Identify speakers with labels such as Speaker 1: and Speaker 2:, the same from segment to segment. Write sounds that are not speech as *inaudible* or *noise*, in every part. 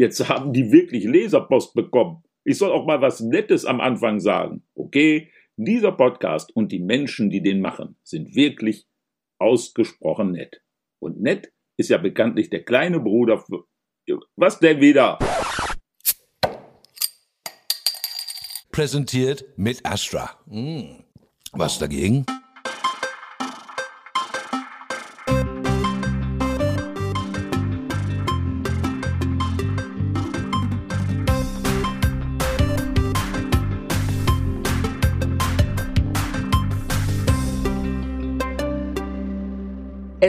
Speaker 1: Jetzt haben die wirklich Leserpost bekommen. Ich soll auch mal was Nettes am Anfang sagen. Okay, dieser Podcast und die Menschen, die den machen, sind wirklich ausgesprochen nett. Und nett ist ja bekanntlich der kleine Bruder für. Was denn wieder?
Speaker 2: Präsentiert mit Astra. Hm. Was dagegen?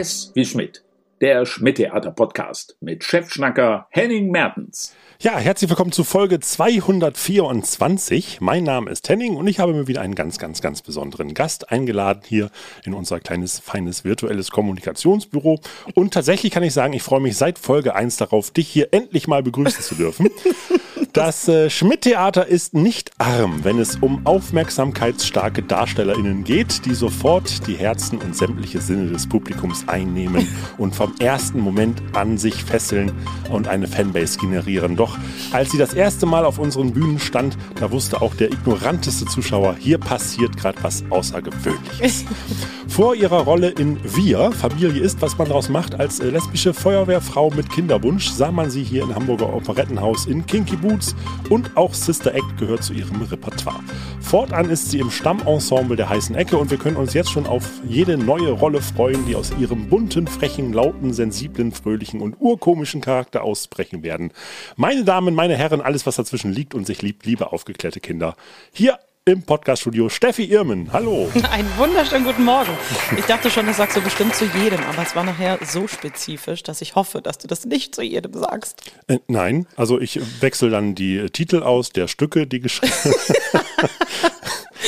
Speaker 1: S wie Schmidt, der Schmidt-Theater-Podcast mit Chefschnacker Henning Mertens.
Speaker 3: Ja, herzlich willkommen zu Folge 224. Mein Name ist Henning und ich habe mir wieder einen ganz, ganz, ganz besonderen Gast eingeladen hier in unser kleines, feines virtuelles Kommunikationsbüro. Und tatsächlich kann ich sagen, ich freue mich seit Folge 1 darauf, dich hier endlich mal begrüßen zu dürfen. *laughs* Das äh, Schmidt-Theater ist nicht arm, wenn es um aufmerksamkeitsstarke DarstellerInnen geht, die sofort die Herzen und sämtliche Sinne des Publikums einnehmen *laughs* und vom ersten Moment an sich fesseln und eine Fanbase generieren. Doch als sie das erste Mal auf unseren Bühnen stand, da wusste auch der ignoranteste Zuschauer, hier passiert gerade was Außergewöhnliches. *laughs* Vor ihrer Rolle in Wir, Familie ist, was man daraus macht, als äh, lesbische Feuerwehrfrau mit Kinderwunsch, sah man sie hier im Hamburger Operettenhaus in Kinky Boots und auch Sister Act gehört zu ihrem Repertoire. Fortan ist sie im Stammensemble der heißen Ecke und wir können uns jetzt schon auf jede neue Rolle freuen, die aus ihrem bunten, frechen, lauten, sensiblen, fröhlichen und urkomischen Charakter ausbrechen werden. Meine Damen, meine Herren, alles was dazwischen liegt und sich liebt, liebe aufgeklärte Kinder. Hier im Podcaststudio Steffi Irmen. Hallo. *laughs*
Speaker 4: Einen wunderschönen guten Morgen. Ich dachte schon, das sagst du bestimmt zu jedem, aber es war nachher so spezifisch, dass ich hoffe, dass du das nicht zu jedem sagst.
Speaker 3: Äh, nein, also ich wechsle dann die Titel aus der Stücke, die geschrieben *laughs*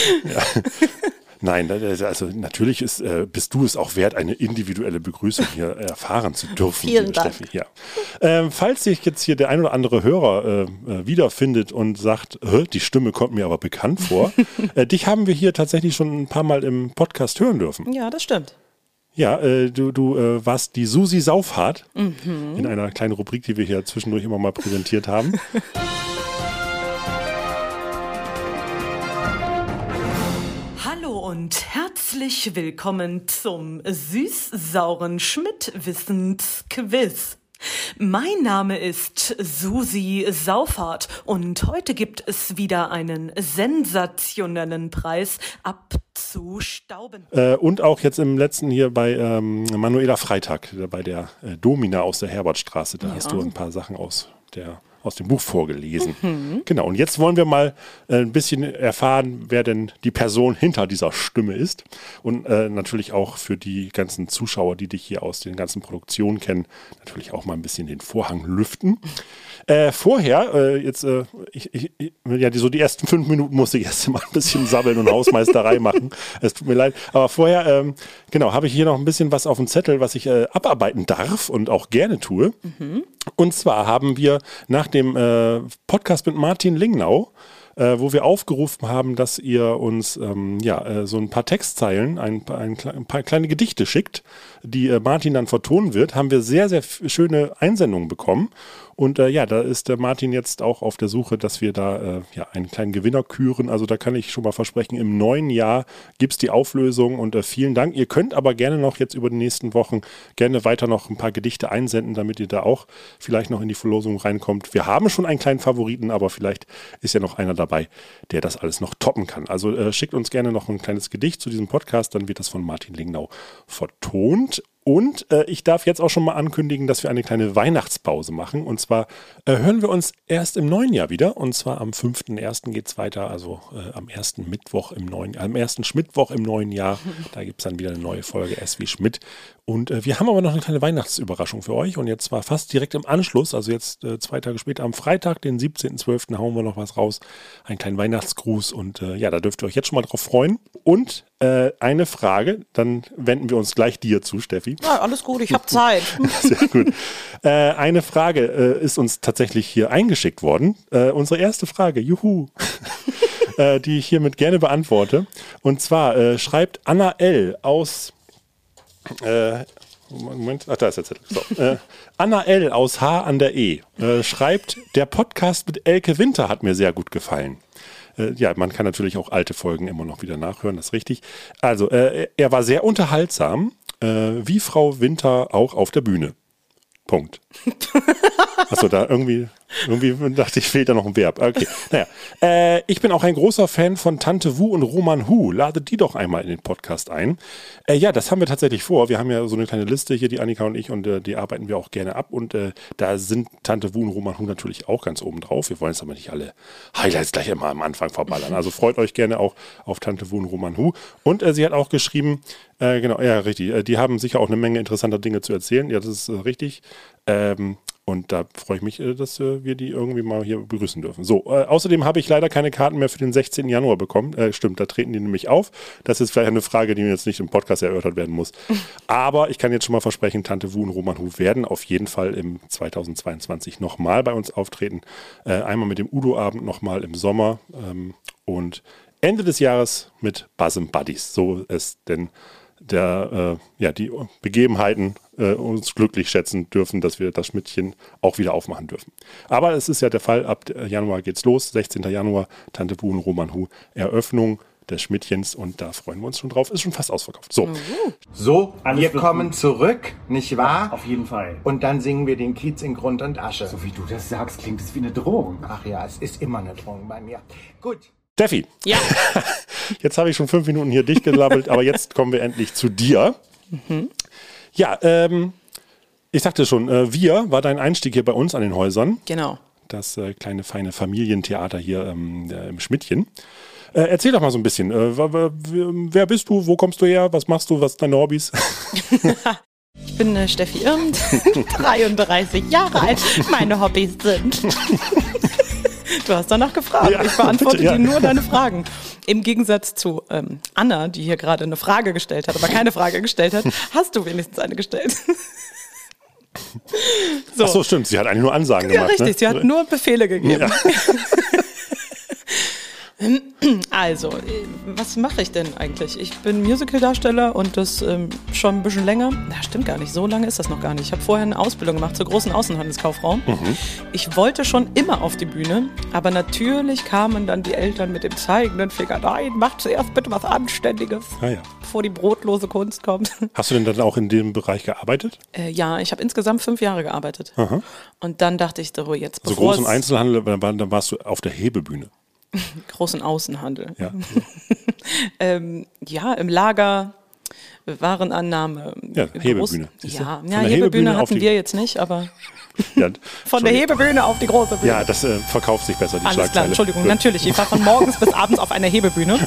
Speaker 3: *laughs* ja. Nein, also natürlich ist, äh, bist du es auch wert, eine individuelle Begrüßung hier *laughs* erfahren zu dürfen,
Speaker 4: Vielen Dank.
Speaker 3: Steffi. Ja. Ähm, falls sich jetzt hier der ein oder andere Hörer äh, äh wiederfindet und sagt, die Stimme kommt mir aber bekannt vor, *laughs* äh, dich haben wir hier tatsächlich schon ein paar Mal im Podcast hören dürfen.
Speaker 4: Ja, das stimmt.
Speaker 3: Ja, äh, du, du äh, warst die Susi Saufhart mhm. in einer kleinen Rubrik, die wir hier zwischendurch immer mal präsentiert haben. *laughs*
Speaker 4: und herzlich willkommen zum süß-sauren Schmidt-Wissens-Quiz. Mein Name ist Susi Saufhardt und heute gibt es wieder einen sensationellen Preis abzustauben.
Speaker 3: Äh, und auch jetzt im letzten hier bei ähm, Manuela Freitag, bei der äh, Domina aus der Herbertstraße, da ja. hast du ein paar Sachen aus der aus dem Buch vorgelesen. Mhm. Genau, und jetzt wollen wir mal äh, ein bisschen erfahren, wer denn die Person hinter dieser Stimme ist. Und äh, natürlich auch für die ganzen Zuschauer, die dich hier aus den ganzen Produktionen kennen, natürlich auch mal ein bisschen den Vorhang lüften. Äh, vorher, äh, jetzt, äh, ich, ich, ja, die, so die ersten fünf Minuten musste ich erst *laughs* mal ein bisschen sabbeln und Hausmeisterei machen. Es tut mir leid. Aber vorher, ähm, genau, habe ich hier noch ein bisschen was auf dem Zettel, was ich äh, abarbeiten darf und auch gerne tue. Mhm. Und zwar haben wir nach dem äh, Podcast mit Martin Lingnau äh, wo wir aufgerufen haben, dass ihr uns ähm, ja, äh, so ein paar Textzeilen, ein, ein, ein, paar kleine Gedichte schickt, die äh, Martin dann vertonen wird, haben wir sehr, sehr schöne Einsendungen bekommen. Und äh, ja, da ist der Martin jetzt auch auf der Suche, dass wir da äh, ja, einen kleinen Gewinner küren. Also da kann ich schon mal versprechen, im neuen Jahr gibt es die Auflösung und äh, vielen Dank. Ihr könnt aber gerne noch jetzt über die nächsten Wochen gerne weiter noch ein paar Gedichte einsenden, damit ihr da auch vielleicht noch in die Verlosung reinkommt. Wir haben schon einen kleinen Favoriten, aber vielleicht ist ja noch einer dabei, der das alles noch toppen kann. Also äh, schickt uns gerne noch ein kleines Gedicht zu diesem Podcast, dann wird das von Martin Lingnau vertont. Und äh, ich darf jetzt auch schon mal ankündigen, dass wir eine kleine Weihnachtspause machen. Und zwar äh, hören wir uns erst im neuen Jahr wieder. Und zwar am 5.1. geht es weiter, also äh, am ersten Mittwoch im neuen am ersten Schmittwoch im neuen Jahr. Da gibt es dann wieder eine neue Folge S wie Schmidt. Und äh, wir haben aber noch eine kleine Weihnachtsüberraschung für euch. Und jetzt zwar fast direkt im Anschluss, also jetzt äh, zwei Tage später, am Freitag, den 17.12., hauen wir noch was raus. Einen kleinen Weihnachtsgruß. Und äh, ja, da dürft ihr euch jetzt schon mal drauf freuen. Und äh, eine Frage, dann wenden wir uns gleich dir zu, Steffi.
Speaker 4: Ja, alles gut, ich habe Zeit. *laughs*
Speaker 3: Sehr gut. Äh, eine Frage äh, ist uns tatsächlich hier eingeschickt worden. Unsere erste Frage, juhu, *laughs* die ich hiermit gerne beantworte. Und zwar schreibt Anna L. aus Moment, ach, da ist der Zettel. So. Äh, Anna L. aus H an der E äh, schreibt, der Podcast mit Elke Winter hat mir sehr gut gefallen. Äh, ja, man kann natürlich auch alte Folgen immer noch wieder nachhören, das ist richtig. Also, äh, er war sehr unterhaltsam, äh, wie Frau Winter auch auf der Bühne. Punkt. *laughs* Achso, da irgendwie, irgendwie dachte ich, fehlt da noch ein Verb. Okay, naja. Äh, ich bin auch ein großer Fan von Tante Wu und Roman Hu. Ladet die doch einmal in den Podcast ein. Äh, ja, das haben wir tatsächlich vor. Wir haben ja so eine kleine Liste hier, die Annika und ich, und äh, die arbeiten wir auch gerne ab. Und äh, da sind Tante Wu und Roman Hu natürlich auch ganz oben drauf. Wir wollen jetzt aber nicht alle Highlights gleich immer am Anfang verballern. Also freut euch gerne auch auf Tante Wu und Roman Hu. Und äh, sie hat auch geschrieben, äh, genau, ja, richtig. Die haben sicher auch eine Menge interessanter Dinge zu erzählen. Ja, das ist richtig. Ähm, und da freue ich mich, äh, dass äh, wir die irgendwie mal hier begrüßen dürfen. So, äh, außerdem habe ich leider keine Karten mehr für den 16. Januar bekommen. Äh, stimmt, da treten die nämlich auf. Das ist vielleicht eine Frage, die mir jetzt nicht im Podcast erörtert werden muss. *laughs* Aber ich kann jetzt schon mal versprechen, Tante Wu und Roman Hu werden auf jeden Fall im 2022 nochmal bei uns auftreten. Äh, einmal mit dem Udo-Abend, nochmal im Sommer. Ähm, und Ende des Jahres mit Buzzum Buddies, so es denn der, äh, ja, die Begebenheiten äh, uns glücklich schätzen dürfen, dass wir das Schmidtchen auch wieder aufmachen dürfen. Aber es ist ja der Fall, ab Januar geht's los, 16. Januar, Tante und Roman Hu, Eröffnung des Schmidtchens und da freuen wir uns schon drauf. Ist schon fast ausverkauft. So,
Speaker 5: So,
Speaker 6: Alles
Speaker 5: wir kommen
Speaker 6: gut.
Speaker 5: zurück, nicht wahr?
Speaker 6: Auf jeden Fall.
Speaker 5: Und dann singen wir den Kiez in Grund und Asche.
Speaker 6: So wie du das sagst, klingt es wie eine Drohung.
Speaker 5: Ach ja, es ist immer eine Drohung bei mir. Gut.
Speaker 3: Steffi,
Speaker 4: Ja, *laughs*
Speaker 3: jetzt habe ich schon fünf Minuten hier dicht gelabbelt, aber jetzt kommen wir endlich zu dir. Ja, ähm, ich sagte schon, äh, wir war dein Einstieg hier bei uns an den Häusern.
Speaker 4: genau.
Speaker 3: das äh, kleine feine Familientheater hier ähm, äh, im Schmidtchen. Äh, erzähl doch mal so ein bisschen. Äh, wer bist du? Wo kommst du her? Was machst du? Was sind deine Hobbys? *laughs* *laughs*
Speaker 4: Ich bin äh, Steffi Irmt, 33 Jahre alt. Meine Hobbys sind. Du hast danach gefragt.
Speaker 3: Ja,
Speaker 4: ich beantworte
Speaker 3: bitte, ja.
Speaker 4: dir nur deine Fragen. Im Gegensatz zu ähm, Anna, die hier gerade eine Frage gestellt hat, aber keine Frage gestellt hat, hast du wenigstens eine gestellt. so.
Speaker 3: Ach so, stimmt. Sie hat eigentlich nur Ansagen
Speaker 4: Ja,
Speaker 3: gemacht.
Speaker 4: richtig.
Speaker 3: Ne?
Speaker 4: Sie hat nur Befehle gegeben.
Speaker 3: Ja. *laughs*
Speaker 4: Also, äh, was mache ich denn eigentlich? Ich bin Musicaldarsteller und das ähm, schon ein bisschen länger. Na, stimmt gar nicht. So lange ist das noch gar nicht. Ich habe vorher eine Ausbildung gemacht zur großen Außenhandelskauffrau. Ich wollte schon immer auf die Bühne, aber natürlich kamen dann die Eltern mit dem zeigenden Finger. Nein, macht zuerst bitte was Anständiges,
Speaker 3: Ah, ja.
Speaker 4: bevor die brotlose Kunst kommt. *laughs*
Speaker 3: Hast du denn dann auch in dem Bereich gearbeitet?
Speaker 4: Äh, ja, ich habe insgesamt fünf Jahre gearbeitet. Und dann dachte ich, so jetzt bevor
Speaker 3: großen
Speaker 4: es-
Speaker 3: Einzelhandel, dann warst du auf der Hebebühne. *laughs*
Speaker 4: großen Außenhandel.
Speaker 3: Ja. *laughs*
Speaker 4: ähm, ja, im Lager, Warenannahme.
Speaker 3: Ja,
Speaker 4: im
Speaker 3: Hebebühne,
Speaker 4: Groß-? Ja, ja Hebebühne
Speaker 3: Hebebühne
Speaker 4: hatten wir jetzt nicht, aber *laughs*
Speaker 3: ja.
Speaker 4: von der Hebebühne auf die große Bühne.
Speaker 3: Ja, das äh, verkauft sich besser, die
Speaker 4: Alles klar. Entschuldigung,
Speaker 3: Gut.
Speaker 4: natürlich. Ich war von morgens bis abends auf einer Hebebühne,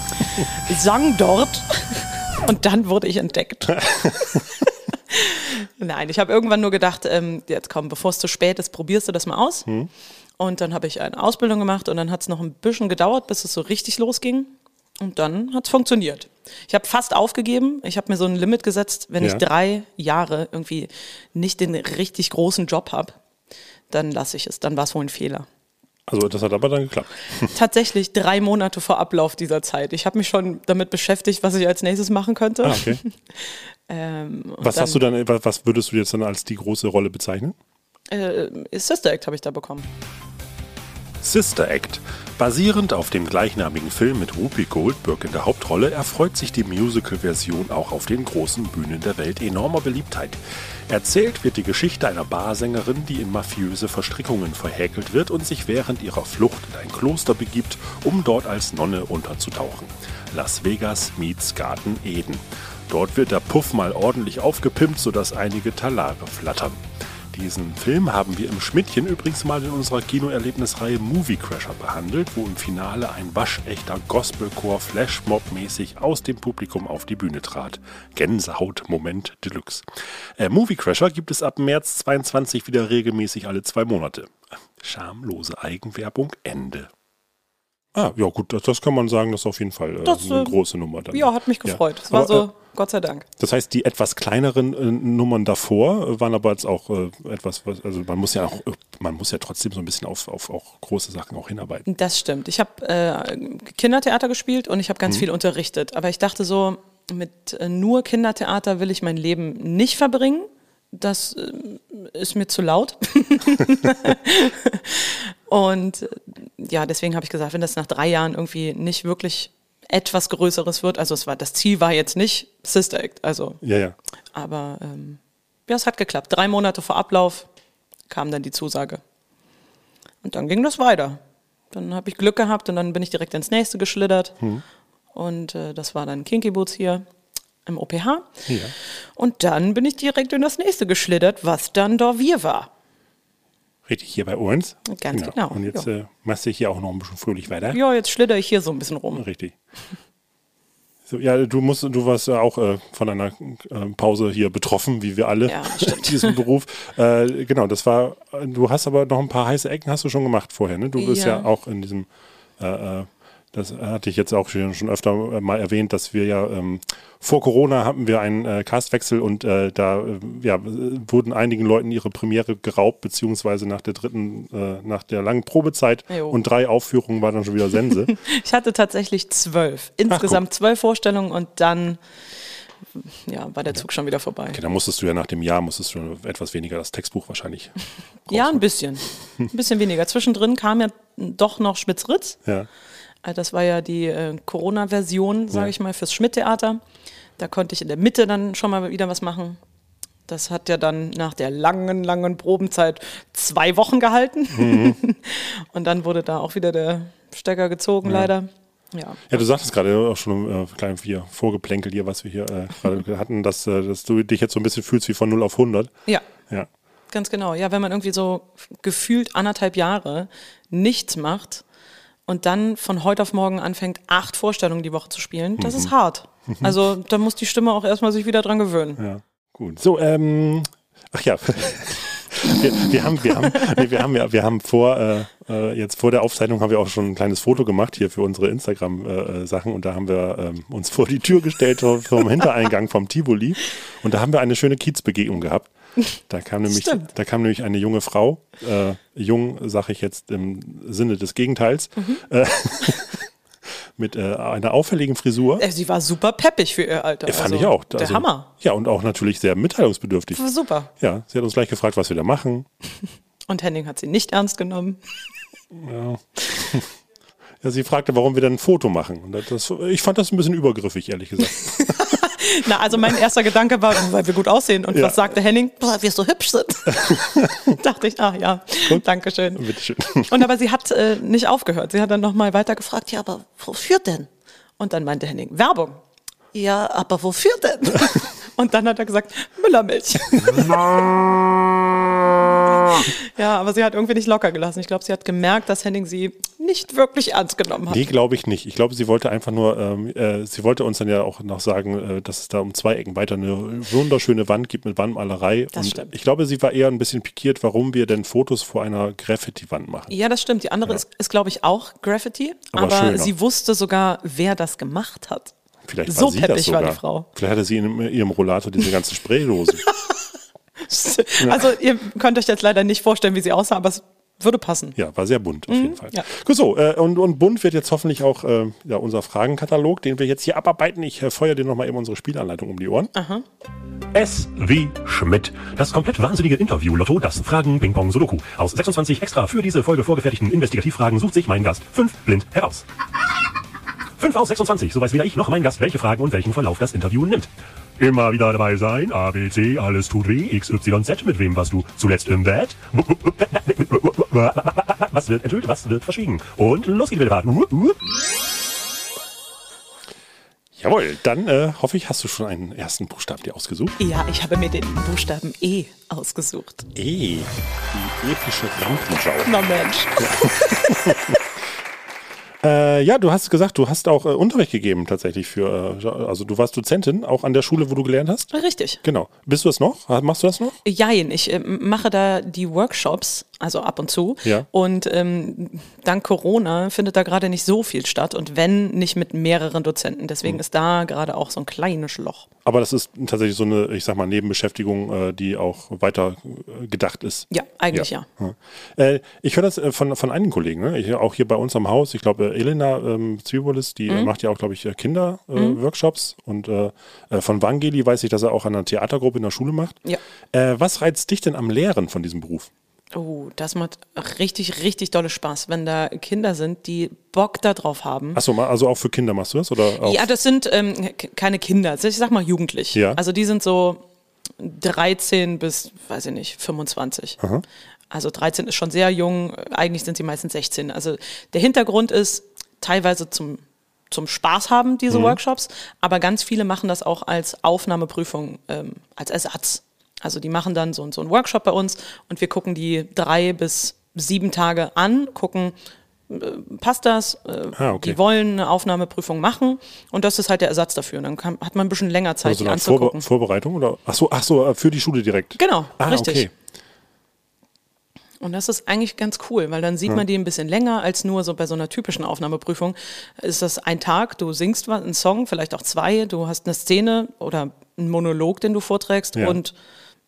Speaker 4: sang dort und dann wurde ich entdeckt. Nein, ich habe irgendwann nur gedacht, ähm, jetzt komm, bevor es zu spät ist, probierst du das mal aus.
Speaker 3: Hm.
Speaker 4: Und dann habe ich eine Ausbildung gemacht und dann hat es noch ein bisschen gedauert, bis es so richtig losging. Und dann hat es funktioniert. Ich habe fast aufgegeben. Ich habe mir so ein Limit gesetzt, wenn
Speaker 3: Ja.
Speaker 4: ich drei Jahre irgendwie nicht den richtig großen Job habe, dann lasse ich es. Dann war es wohl ein Fehler.
Speaker 3: Also das hat aber dann geklappt. *laughs*
Speaker 4: Tatsächlich drei Monate vor Ablauf dieser Zeit. Ich habe mich schon damit beschäftigt, was ich als nächstes machen könnte.
Speaker 3: Ah, okay. *laughs*
Speaker 4: Ähm,
Speaker 3: Was
Speaker 4: dann,
Speaker 3: hast du dann, was würdest du jetzt dann als die große Rolle bezeichnen?
Speaker 4: Äh, Sister Act habe ich da bekommen.
Speaker 3: Sister Act. Basierend auf dem gleichnamigen Film mit Whoopi Goldberg in der Hauptrolle erfreut sich die Musical-Version auch auf den großen Bühnen der Welt enormer Beliebtheit. Erzählt wird die Geschichte einer Barsängerin, die in mafiöse Verstrickungen verhäkelt wird und sich während ihrer Flucht in ein Kloster begibt, um dort als Nonne unterzutauchen. Las Vegas meets Garten Eden. Dort wird der Puff mal ordentlich aufgepimpt, sodass einige Talare flattern. Diesen Film haben wir im Schmidtchen übrigens mal in unserer Kinoerlebnisreihe Movie Crasher behandelt, wo im Finale ein waschechter Gospelchor Flashmob-mäßig aus dem Publikum auf die Bühne trat. Gänsehaut-Moment Deluxe. Äh, Movie Crasher gibt es ab März 22 wieder regelmäßig alle zwei Monate. Schamlose Eigenwerbung Ende. Ah, ja gut, das, das kann man sagen, das ist auf jeden Fall äh,
Speaker 4: Das,
Speaker 3: eine
Speaker 4: äh,
Speaker 3: große Nummer. Dann.
Speaker 4: Ja, hat mich gefreut. Es war
Speaker 3: Aber,
Speaker 4: so,
Speaker 3: äh,
Speaker 4: Gott sei Dank.
Speaker 3: das heißt, die etwas kleineren äh, Nummern davor äh, waren aber jetzt auch äh, etwas, was, also man muss ja auch, man muss ja trotzdem so ein bisschen auf, auf auch große Sachen auch hinarbeiten.
Speaker 4: Das stimmt. Ich habe Kindertheater gespielt und ich habe ganz
Speaker 3: Mhm.
Speaker 4: viel unterrichtet. Aber ich dachte so, mit nur Kindertheater will ich mein Leben nicht verbringen. Das ist mir zu laut. *laughs* Und ja, deswegen habe ich gesagt, wenn das nach drei Jahren irgendwie nicht wirklich etwas Größeres wird, also es war das Ziel war jetzt nicht Sister Act, also
Speaker 3: Ja, ja.
Speaker 4: aber ähm, ja, es hat geklappt. Drei Monate vor Ablauf kam dann die Zusage. Und dann ging das weiter. Dann habe ich Glück gehabt und dann bin ich direkt ins nächste geschlittert. Und äh, das war dann Kinky Boots hier im OPH.
Speaker 3: Ja.
Speaker 4: Und dann bin ich direkt in das nächste geschlittert, was dann Dorvier war.
Speaker 3: Richtig, hier bei uns.
Speaker 4: Ganz genau,
Speaker 3: Und jetzt äh, machst du hier auch noch ein bisschen fröhlich weiter.
Speaker 4: Ja, jetzt schlitter ich hier so ein bisschen rum.
Speaker 3: Richtig. So, ja, du musst, du warst ja auch äh, von einer äh, Pause hier betroffen, wie wir alle
Speaker 4: Ja,
Speaker 3: in *laughs* diesem Beruf. Äh, genau, das war. Du hast aber noch ein paar heiße Ecken hast du schon gemacht vorher, ne? Du bist ja,
Speaker 4: Ja.
Speaker 3: auch in diesem. Das hatte ich jetzt auch schon schon öfter äh, mal erwähnt, dass wir ja ähm, vor Corona hatten wir einen äh, Castwechsel und äh, da äh, ja, wurden einigen Leuten ihre Premiere geraubt, beziehungsweise nach der dritten, äh, nach der langen Probezeit
Speaker 4: Jo.
Speaker 3: und drei Aufführungen war dann schon wieder Sense. *laughs*
Speaker 4: Ich hatte tatsächlich zwölf. Insgesamt zwölf Vorstellungen und dann ja, war der Zug schon wieder vorbei.
Speaker 3: Okay, dann musstest du ja nach dem Jahr musstest du etwas weniger das Textbuch wahrscheinlich. *laughs*
Speaker 4: Ja, ein bisschen. Ein bisschen weniger. Zwischendrin kam ja doch noch Schmitz-Ritz.
Speaker 3: Ja.
Speaker 4: Äh, Das war ja die äh, Corona-Version, sage
Speaker 3: Ja.
Speaker 4: ich mal, fürs Schmidt-Theater. Da konnte ich in der Mitte dann schon mal wieder was machen. Das hat ja dann nach der langen, langen Probenzeit zwei Wochen gehalten.
Speaker 3: Mhm. *laughs*
Speaker 4: Und dann wurde da auch wieder der Stecker gezogen, leider. Ja.
Speaker 3: Ja, du sagtest gerade auch schon äh, klein hier vorgeplänkelt hier, was wir hier äh, gerade *laughs* hatten, dass, äh, dass du dich jetzt so ein bisschen fühlst wie von 0 auf 100.
Speaker 4: ja,
Speaker 3: Ja.
Speaker 4: ganz genau. Ja, wenn man irgendwie so gefühlt anderthalb Jahre nichts macht und dann von heute auf morgen anfängt, acht Vorstellungen die Woche zu spielen, das
Speaker 3: Mhm.
Speaker 4: ist hart. Also da muss die Stimme auch erstmal sich wieder dran gewöhnen.
Speaker 3: Ja, gut. So, ähm, ach ja. *laughs* Wir, wir haben, wir haben, nee, wir haben wir haben vor, äh, äh, jetzt vor der Aufzeichnung haben wir auch schon ein kleines Foto gemacht hier für unsere Instagram-Sachen und da haben wir ähm, uns vor die Tür gestellt vom Hintereingang vom Tivoli und da haben wir eine schöne Kiezbegegnung gehabt. Da kam nämlich,
Speaker 4: Stimmt.
Speaker 3: da kam nämlich eine junge Frau, äh, jung sage ich jetzt im Sinne des Gegenteils, äh, *laughs* mit äh, einer auffälligen Frisur.
Speaker 4: Äh, Sie war super peppig für ihr Alter.
Speaker 3: Äh, fand
Speaker 4: also,
Speaker 3: ich auch.
Speaker 4: Der
Speaker 3: Also,
Speaker 4: Hammer.
Speaker 3: Ja, und auch natürlich sehr mitteilungsbedürftig.
Speaker 4: War super.
Speaker 3: Ja, sie hat uns gleich gefragt, was wir da machen. *laughs*
Speaker 4: Und Henning hat sie nicht ernst genommen.
Speaker 3: Ja, *laughs* sie fragte, warum wir dann ein Foto machen. Und das, ich fand das ein bisschen übergriffig, ehrlich gesagt.
Speaker 4: Na, also mein erster Gedanke war, weil wir gut aussehen. Und
Speaker 3: Ja.
Speaker 4: was sagte Henning? Boah, wir so hübsch sind. *laughs* Dachte ich, ach ja, danke schön.
Speaker 3: Bitteschön.
Speaker 4: Und aber sie hat äh, nicht aufgehört. Sie hat dann nochmal weiter gefragt, ja, aber wofür denn? Und dann meinte Henning, Werbung. Ja, aber wofür denn? *laughs* Und dann hat er gesagt, Müllermilch. *laughs* ja, aber sie hat irgendwie nicht locker gelassen. Ich glaube, sie hat gemerkt, dass Henning sie nicht wirklich ernst genommen hat.
Speaker 3: Nee, glaube ich nicht. Ich glaube, sie wollte einfach nur, ähm, äh, sie wollte uns dann ja auch noch sagen, äh, dass es da um zwei Ecken weiter eine wunderschöne Wand gibt mit Wandmalerei.
Speaker 4: Das
Speaker 3: und
Speaker 4: stimmt.
Speaker 3: ich glaube, sie war eher ein bisschen pikiert, warum wir denn Fotos vor einer Graffiti-Wand machen.
Speaker 4: Ja, das stimmt. Die andere ist, ist glaube ich, auch Graffiti.
Speaker 3: Aber
Speaker 4: Aber, sie wusste sogar, wer das gemacht hat.
Speaker 3: Vielleicht
Speaker 4: So
Speaker 3: war sie das
Speaker 4: peppig war
Speaker 3: sogar.
Speaker 4: die Frau.
Speaker 3: Vielleicht hatte sie in ihrem Rollator diese ganzen Spraydosen. *laughs*
Speaker 4: Also ihr könnt euch jetzt leider nicht vorstellen, wie sie aussah, aber es würde passen.
Speaker 3: Ja, war sehr bunt auf jeden Fall.
Speaker 4: Mhm, ja.
Speaker 3: Gut so, äh, und, und bunt wird jetzt hoffentlich auch äh, ja, unser Fragenkatalog, den wir jetzt hier abarbeiten. Ich äh, feuer dir nochmal eben unsere Spielanleitung um die Ohren.
Speaker 7: S wie Schmidt. Das komplett wahnsinnige Interview-Lotto, das Fragen-Ping-Pong-Sudoku. Aus 26 extra für diese Folge vorgefertigten Investigativfragen sucht sich mein Gast fünf blind heraus. 5 aus 26, so weiß weder ich noch mein Gast, welche Fragen und welchen Verlauf das Interview nimmt. Immer wieder dabei sein, A, B, C, alles tut weh, X, Y, Z, mit wem warst du zuletzt im Bett? Was wird enthüllt, was wird verschwiegen? Und los geht die wilde Fahrt.
Speaker 3: Jawohl, dann äh, hoffe ich, hast du schon einen ersten Buchstaben dir ausgesucht.
Speaker 4: Ja, ich habe mir den Buchstaben E ausgesucht.
Speaker 3: E, die epische Rampensau.
Speaker 4: Na Mensch. *laughs*
Speaker 3: Äh, ja, du hast gesagt, du hast auch äh, Unterricht gegeben tatsächlich für, äh, also du warst Dozentin, auch an der Schule, wo du gelernt hast.
Speaker 4: Richtig.
Speaker 3: Genau. Bist du das noch? Machst du das noch?
Speaker 4: Jein, ich äh, mache da die Workshops also ab und zu.
Speaker 3: Ja.
Speaker 4: Und ähm, dank Corona findet da gerade nicht so viel statt und wenn nicht mit mehreren Dozenten. Deswegen ist da gerade auch so ein kleines Loch.
Speaker 3: Aber das ist tatsächlich so eine, ich sag mal, Nebenbeschäftigung, äh, die auch weiter äh, gedacht ist.
Speaker 4: Ja, eigentlich ja.
Speaker 3: Ja. Äh, ich höre das äh, von, von einigen Kollegen, ne? ich, auch hier bei uns am Haus. Ich glaube, äh, Elena ähm, Zwiebolis, die
Speaker 4: Mhm.
Speaker 3: äh, macht ja auch, glaube ich, Kinder-Workshops. und äh, äh, von Vangeli weiß ich, dass er auch an einer Theatergruppe in der Schule macht.
Speaker 4: Ja.
Speaker 3: Was reizt dich denn am Lehren von diesem Beruf?
Speaker 4: Oh, das macht richtig, richtig dolle Spaß, wenn da Kinder sind, die Bock darauf haben.
Speaker 3: Achso, also auch für Kinder machst du das? Oder?
Speaker 4: Ja, das sind ähm, keine Kinder, ich sag mal jugendlich.
Speaker 3: Ja.
Speaker 4: Also die sind so 13 bis, weiß ich nicht, 25. Also 13 ist schon sehr jung, eigentlich sind sie meistens 16. Also der Hintergrund ist teilweise zum, zum Spaß haben, diese Workshops, aber ganz viele machen das auch als Aufnahmeprüfung, ähm, als Ersatz. Also die machen dann so, so einen Workshop bei uns und wir gucken die drei bis sieben Tage an, gucken, passt das? Äh,
Speaker 3: Ah, okay.
Speaker 4: Die wollen eine Aufnahmeprüfung machen und das ist halt der Ersatz dafür. Und dann kann, hat man ein bisschen länger Zeit,
Speaker 3: Also
Speaker 4: die
Speaker 3: Art Vorbe
Speaker 4: anzugucken.
Speaker 3: Vorbereitung? Oder? Achso, ach so, äh, für die Schule direkt.
Speaker 4: Genau,
Speaker 3: ah,
Speaker 4: richtig.
Speaker 3: Okay.
Speaker 4: Und das ist eigentlich ganz cool, weil dann sieht man die ein bisschen länger als nur so bei so einer typischen Aufnahmeprüfung. Ist das ein Tag, du singst einen Song, vielleicht auch zwei, du hast eine Szene oder einen Monolog, den du vorträgst
Speaker 3: Ja.
Speaker 4: und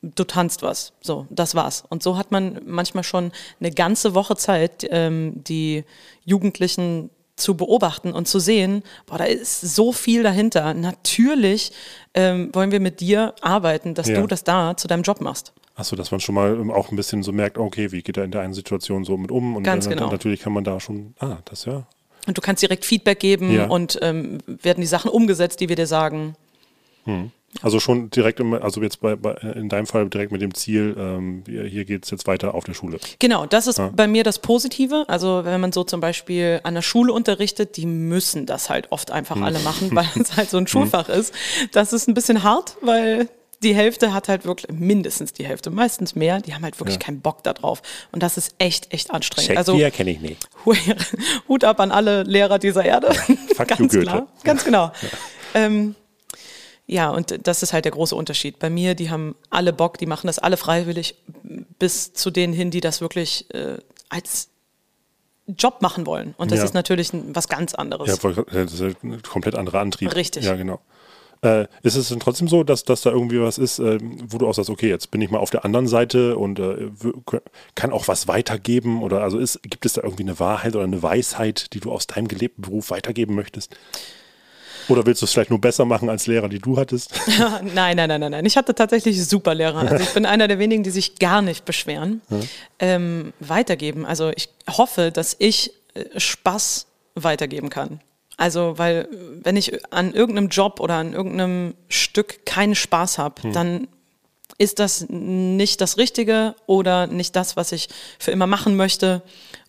Speaker 4: du tanzt was. So, das war's. Und so hat man manchmal schon eine ganze Woche Zeit, ähm, die Jugendlichen zu beobachten und zu sehen, boah, da ist so viel dahinter. Natürlich ähm, wollen wir mit dir arbeiten, dass
Speaker 3: Ja.
Speaker 4: du das da zu deinem Job machst.
Speaker 3: Achso, dass man schon mal ähm, auch ein bisschen so merkt, okay, wie geht er in der einen Situation so mit um? Und
Speaker 4: Ganz
Speaker 3: dann,
Speaker 4: genau.
Speaker 3: natürlich kann man da schon, ah, das ja.
Speaker 4: Und du kannst direkt Feedback geben
Speaker 3: Ja.
Speaker 4: und ähm, werden die Sachen umgesetzt, die wir dir sagen.
Speaker 3: Also schon direkt, im, also jetzt bei, bei, in deinem Fall direkt mit dem Ziel, ähm, hier geht es jetzt weiter auf der Schule.
Speaker 4: Genau, das ist bei mir das Positive. Also wenn man so zum Beispiel an der Schule unterrichtet, die müssen das halt oft einfach
Speaker 3: Hm.
Speaker 4: alle machen, *laughs* weil es halt so ein Schulfach ist. Das ist ein bisschen hart, weil die Hälfte hat halt wirklich, mindestens die Hälfte, meistens mehr, die haben halt wirklich keinen Bock da drauf. Und das ist echt, echt anstrengend. Also
Speaker 3: kenne ich nicht. *laughs*
Speaker 4: Hut ab an alle Lehrer dieser Erde. *laughs*
Speaker 3: Fuck
Speaker 4: Ganz
Speaker 3: you, Goethe.
Speaker 4: klar. Ganz genau. Ähm, ja, und das ist halt der große Unterschied. Bei mir, die haben alle Bock, die machen das alle freiwillig, bis zu denen hin, die das wirklich äh, als Job machen wollen. Und das
Speaker 3: Ja.
Speaker 4: ist natürlich was ganz anderes.
Speaker 3: Ja, voll- das ist ein komplett anderer Antrieb.
Speaker 4: Richtig.
Speaker 3: Ja, genau. Äh, ist es denn trotzdem so, dass, dass da irgendwie was ist, ähm, wo du auch sagst, okay, jetzt bin ich mal auf der anderen Seite und äh, kann auch was weitergeben? Oder also ist, gibt es da irgendwie eine Wahrheit oder eine Weisheit, die du aus deinem gelebten Beruf weitergeben möchtest? Oder willst du es vielleicht nur besser machen als Lehrer, die du hattest? *laughs*
Speaker 4: nein, nein, nein, nein, nein. Ich hatte tatsächlich super Lehrer. Also ich bin einer der wenigen, die sich gar nicht beschweren. Ähm, weitergeben. Also ich hoffe, dass ich äh, Spaß weitergeben kann. Also, weil äh, wenn ich an irgendeinem Job oder an irgendeinem Stück keinen Spaß habe, dann ist das nicht das Richtige oder nicht das, was ich für immer machen möchte.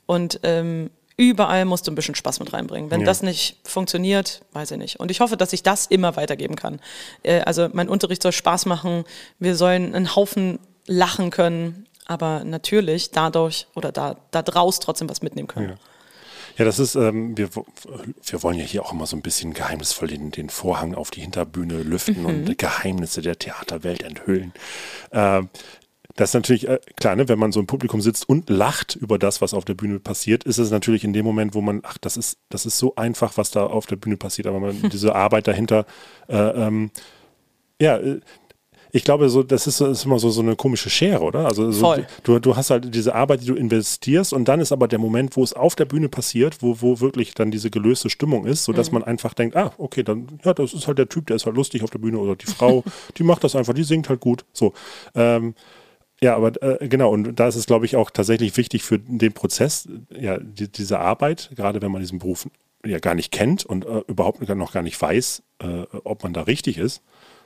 Speaker 4: Und ähm, überall musst du ein bisschen Spaß mit reinbringen. Wenn
Speaker 3: Ja.
Speaker 4: das nicht funktioniert, weiß ich nicht. Und ich hoffe, dass ich das immer weitergeben kann. Äh, also mein Unterricht soll Spaß machen. Wir sollen einen Haufen lachen können, aber natürlich dadurch oder da, da draus trotzdem was mitnehmen können.
Speaker 3: Ja. Ja, das ist, ähm, wir, wir wollen ja hier auch immer so ein bisschen geheimnisvoll den, den Vorhang auf die Hinterbühne lüften und Geheimnisse der Theaterwelt enthüllen. Ähm, das ist natürlich, äh, klar, ne, wenn man so im Publikum sitzt und lacht über das, was auf der Bühne passiert, ist es natürlich in dem Moment, wo man, ach, das ist, das ist so einfach, was da auf der Bühne passiert, aber man, diese Arbeit dahinter, äh, ähm, ja, äh, ich glaube, so, das ist, ist immer so, so eine komische Schere, oder? Also so, du, du hast halt diese Arbeit, die du investierst und dann ist aber der Moment, wo es auf der Bühne passiert, wo, wo wirklich dann diese gelöste Stimmung ist, sodass man einfach denkt, ah, okay, dann, ja, das ist halt der Typ, der ist halt lustig auf der Bühne oder die Frau, *laughs* die macht das einfach, die singt halt gut. So. Ähm, ja, aber äh, genau, und da ist es, glaube ich, auch tatsächlich wichtig für den Prozess, ja, die, diese Arbeit, gerade wenn man diesen Beruf ja gar nicht kennt und äh, überhaupt noch gar nicht weiß, äh, ob man da richtig ist,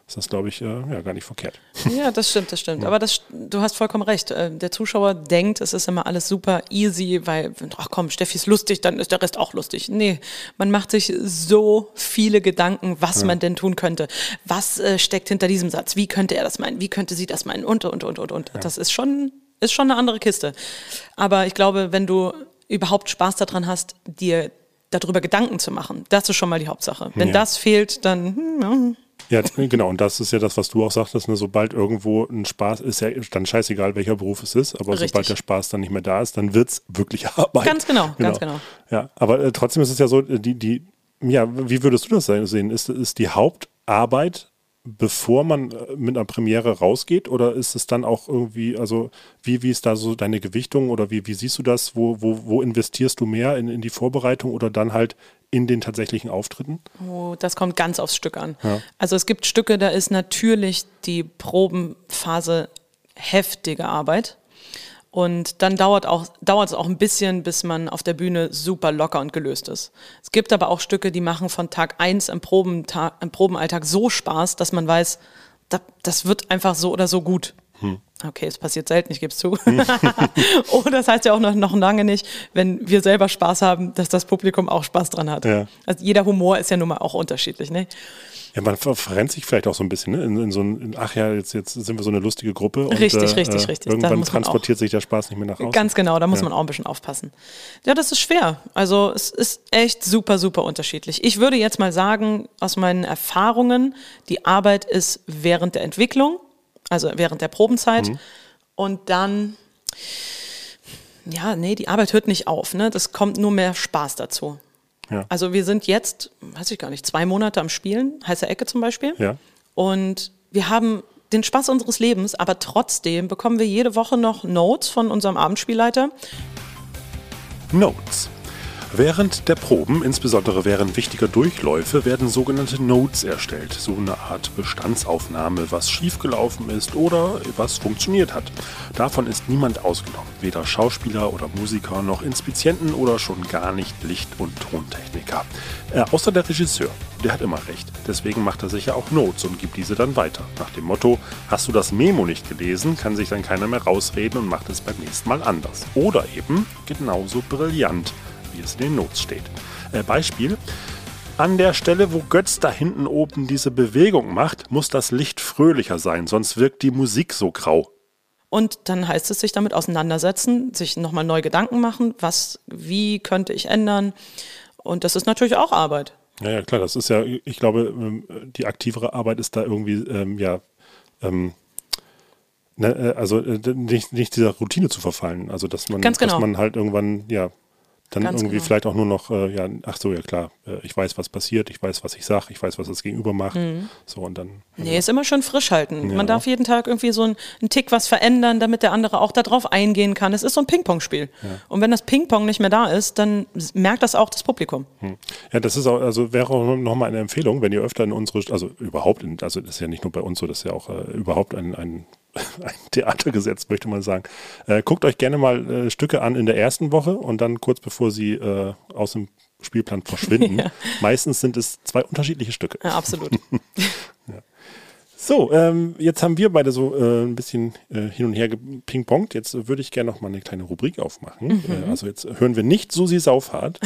Speaker 3: ist das, glaube ich, äh, ja, gar nicht verkehrt.
Speaker 4: Ja, das stimmt, das stimmt. Aber das, du hast vollkommen recht. Äh, Der Zuschauer denkt, es ist immer alles super easy, weil, ach komm, Steffi ist lustig, dann ist der Rest auch lustig. Nee, man macht sich so viele Gedanken, was man denn tun könnte. Was äh, steckt hinter diesem Satz? Wie könnte er das meinen? Wie könnte sie das meinen? Und, und, und, und, und. Das ist schon, ist schon eine andere Kiste. Aber ich glaube, wenn du überhaupt Spaß daran hast, dir darüber Gedanken zu machen, das ist schon mal die Hauptsache. Wenn
Speaker 3: Ja.
Speaker 4: das fehlt, dann, hm, ja, *laughs*
Speaker 3: genau. Und das ist ja das, was du auch sagtest. Ne? Sobald irgendwo ein Spaß ist, ja dann scheißegal, welcher Beruf es ist. Aber
Speaker 4: Richtig.
Speaker 3: sobald der Spaß dann nicht mehr da ist, dann wird es wirklich *laughs* Arbeit.
Speaker 4: Ganz genau, ganz genau.
Speaker 3: Ja, aber äh, trotzdem ist es ja so, äh, die, die, ja, wie würdest du das sehen? Ist, ist die Hauptarbeit, bevor man äh, mit einer Premiere rausgeht? Oder ist es dann auch irgendwie, also wie, wie ist da so deine Gewichtung oder wie, wie siehst du das? Wo, wo, wo investierst du mehr in, in die Vorbereitung oder dann halt in den tatsächlichen Auftritten?
Speaker 4: Oh, das kommt ganz aufs Stück an.
Speaker 3: Ja.
Speaker 4: Also es gibt Stücke, da ist natürlich die Probenphase heftige Arbeit. Und dann dauert auch, dauert es auch ein bisschen, bis man auf der Bühne super locker und gelöst ist. Es gibt aber auch Stücke, die machen von Tag eins im, Probentag, im Probenalltag so Spaß, dass man weiß, da, das wird einfach so oder so gut. Okay, es passiert selten, ich gebe es zu. *laughs* oh, das heißt ja auch noch, noch lange nicht, wenn wir selber Spaß haben, dass das Publikum auch Spaß dran hat.
Speaker 3: Ja.
Speaker 4: Also jeder Humor ist ja nun mal auch unterschiedlich. Ne?
Speaker 3: Ja, man ver- verrennt sich vielleicht auch so ein bisschen, ne? In, in so ein, in, ach ja, jetzt, jetzt sind wir so eine lustige Gruppe. Und,
Speaker 4: Richtig,
Speaker 3: äh,
Speaker 4: richtig,
Speaker 3: äh,
Speaker 4: richtig.
Speaker 3: Irgendwann transportiert sich der Spaß nicht mehr nach außen.
Speaker 4: Ganz genau, da muss
Speaker 3: Ja.
Speaker 4: man auch ein bisschen aufpassen. Ja, das ist schwer. Also es ist echt super, super unterschiedlich. Ich würde jetzt mal sagen, aus meinen Erfahrungen, die Arbeit ist während der Entwicklung, also während der Probenzeit.
Speaker 3: Mhm.
Speaker 4: Und dann, ja, nee, die Arbeit hört nicht auf. Ne? Das kommt nur mehr Spaß dazu.
Speaker 3: Ja.
Speaker 4: Also wir sind jetzt, weiß ich gar nicht, zwei Monate am Spielen, heiße Ecke zum Beispiel.
Speaker 3: Ja.
Speaker 4: Und wir haben den Spaß unseres Lebens, aber trotzdem bekommen wir jede Woche noch Notes von unserem Abendspielleiter.
Speaker 3: Notes. Während der Proben, insbesondere während wichtiger Durchläufe, werden sogenannte Notes erstellt. So eine Art Bestandsaufnahme, was schiefgelaufen ist oder was funktioniert hat. Davon ist niemand ausgenommen. Weder Schauspieler oder Musiker noch Inspizienten oder schon gar nicht Licht- und Tontechniker. Äh, außer der Regisseur. Der hat immer recht. Deswegen macht er sich ja auch Notes und gibt diese dann weiter. Nach dem Motto, hast du das Memo nicht gelesen, kann sich dann keiner mehr rausreden und macht es beim nächsten Mal anders. Oder eben genauso brillant wie es in den Notes steht. Äh, Beispiel. An der Stelle, wo Götz da hinten oben diese Bewegung macht, muss das Licht fröhlicher sein, sonst wirkt die Musik so grau.
Speaker 4: Und dann heißt es sich damit auseinandersetzen, sich nochmal neu Gedanken machen, was, wie könnte ich ändern. Und das ist natürlich auch Arbeit.
Speaker 3: Ja, ja, klar, das ist ja, ich glaube, ähm, die aktivere Arbeit ist da irgendwie, ähm, ja, ähm, ne, äh, also äh, nicht, nicht dieser Routine zu verfallen. Also, dass man,
Speaker 4: genau.
Speaker 3: dass man halt irgendwann, ja, dann
Speaker 4: Ganz
Speaker 3: irgendwie
Speaker 4: genau.
Speaker 3: vielleicht auch nur noch, äh, ja, ach so, ja klar, äh, ich weiß, was passiert, ich weiß, was ich sage, ich weiß, was das Gegenüber macht. So, und dann.
Speaker 4: Nee, ist immer schön frisch halten.
Speaker 3: Ja.
Speaker 4: Man darf jeden Tag irgendwie so einen, einen Tick was verändern, damit der andere auch darauf eingehen kann. Es ist so ein Ping-Pong-Spiel. Und wenn das Ping-Pong nicht mehr da ist, dann merkt das auch das Publikum.
Speaker 3: Ja, das ist auch, also wäre auch nochmal eine Empfehlung, wenn ihr öfter in unsere, also überhaupt, in, also das ist ja nicht nur bei uns so, das ist ja auch äh, überhaupt ein, ein, *laughs* ein Theatergesetz, möchte man sagen. Äh, guckt euch gerne mal äh, Stücke an in der ersten Woche und dann kurz bevor sie äh, aus dem Spielplan verschwinden. *laughs*
Speaker 4: Ja.
Speaker 3: Meistens sind es zwei unterschiedliche Stücke.
Speaker 4: Ja, absolut. *laughs*
Speaker 3: So, ähm, jetzt haben wir beide so äh, ein bisschen äh, hin und her gepingpongt. Jetzt äh, würde ich gerne noch mal eine kleine Rubrik aufmachen. Äh, also jetzt hören wir nicht Susi Saufhardt,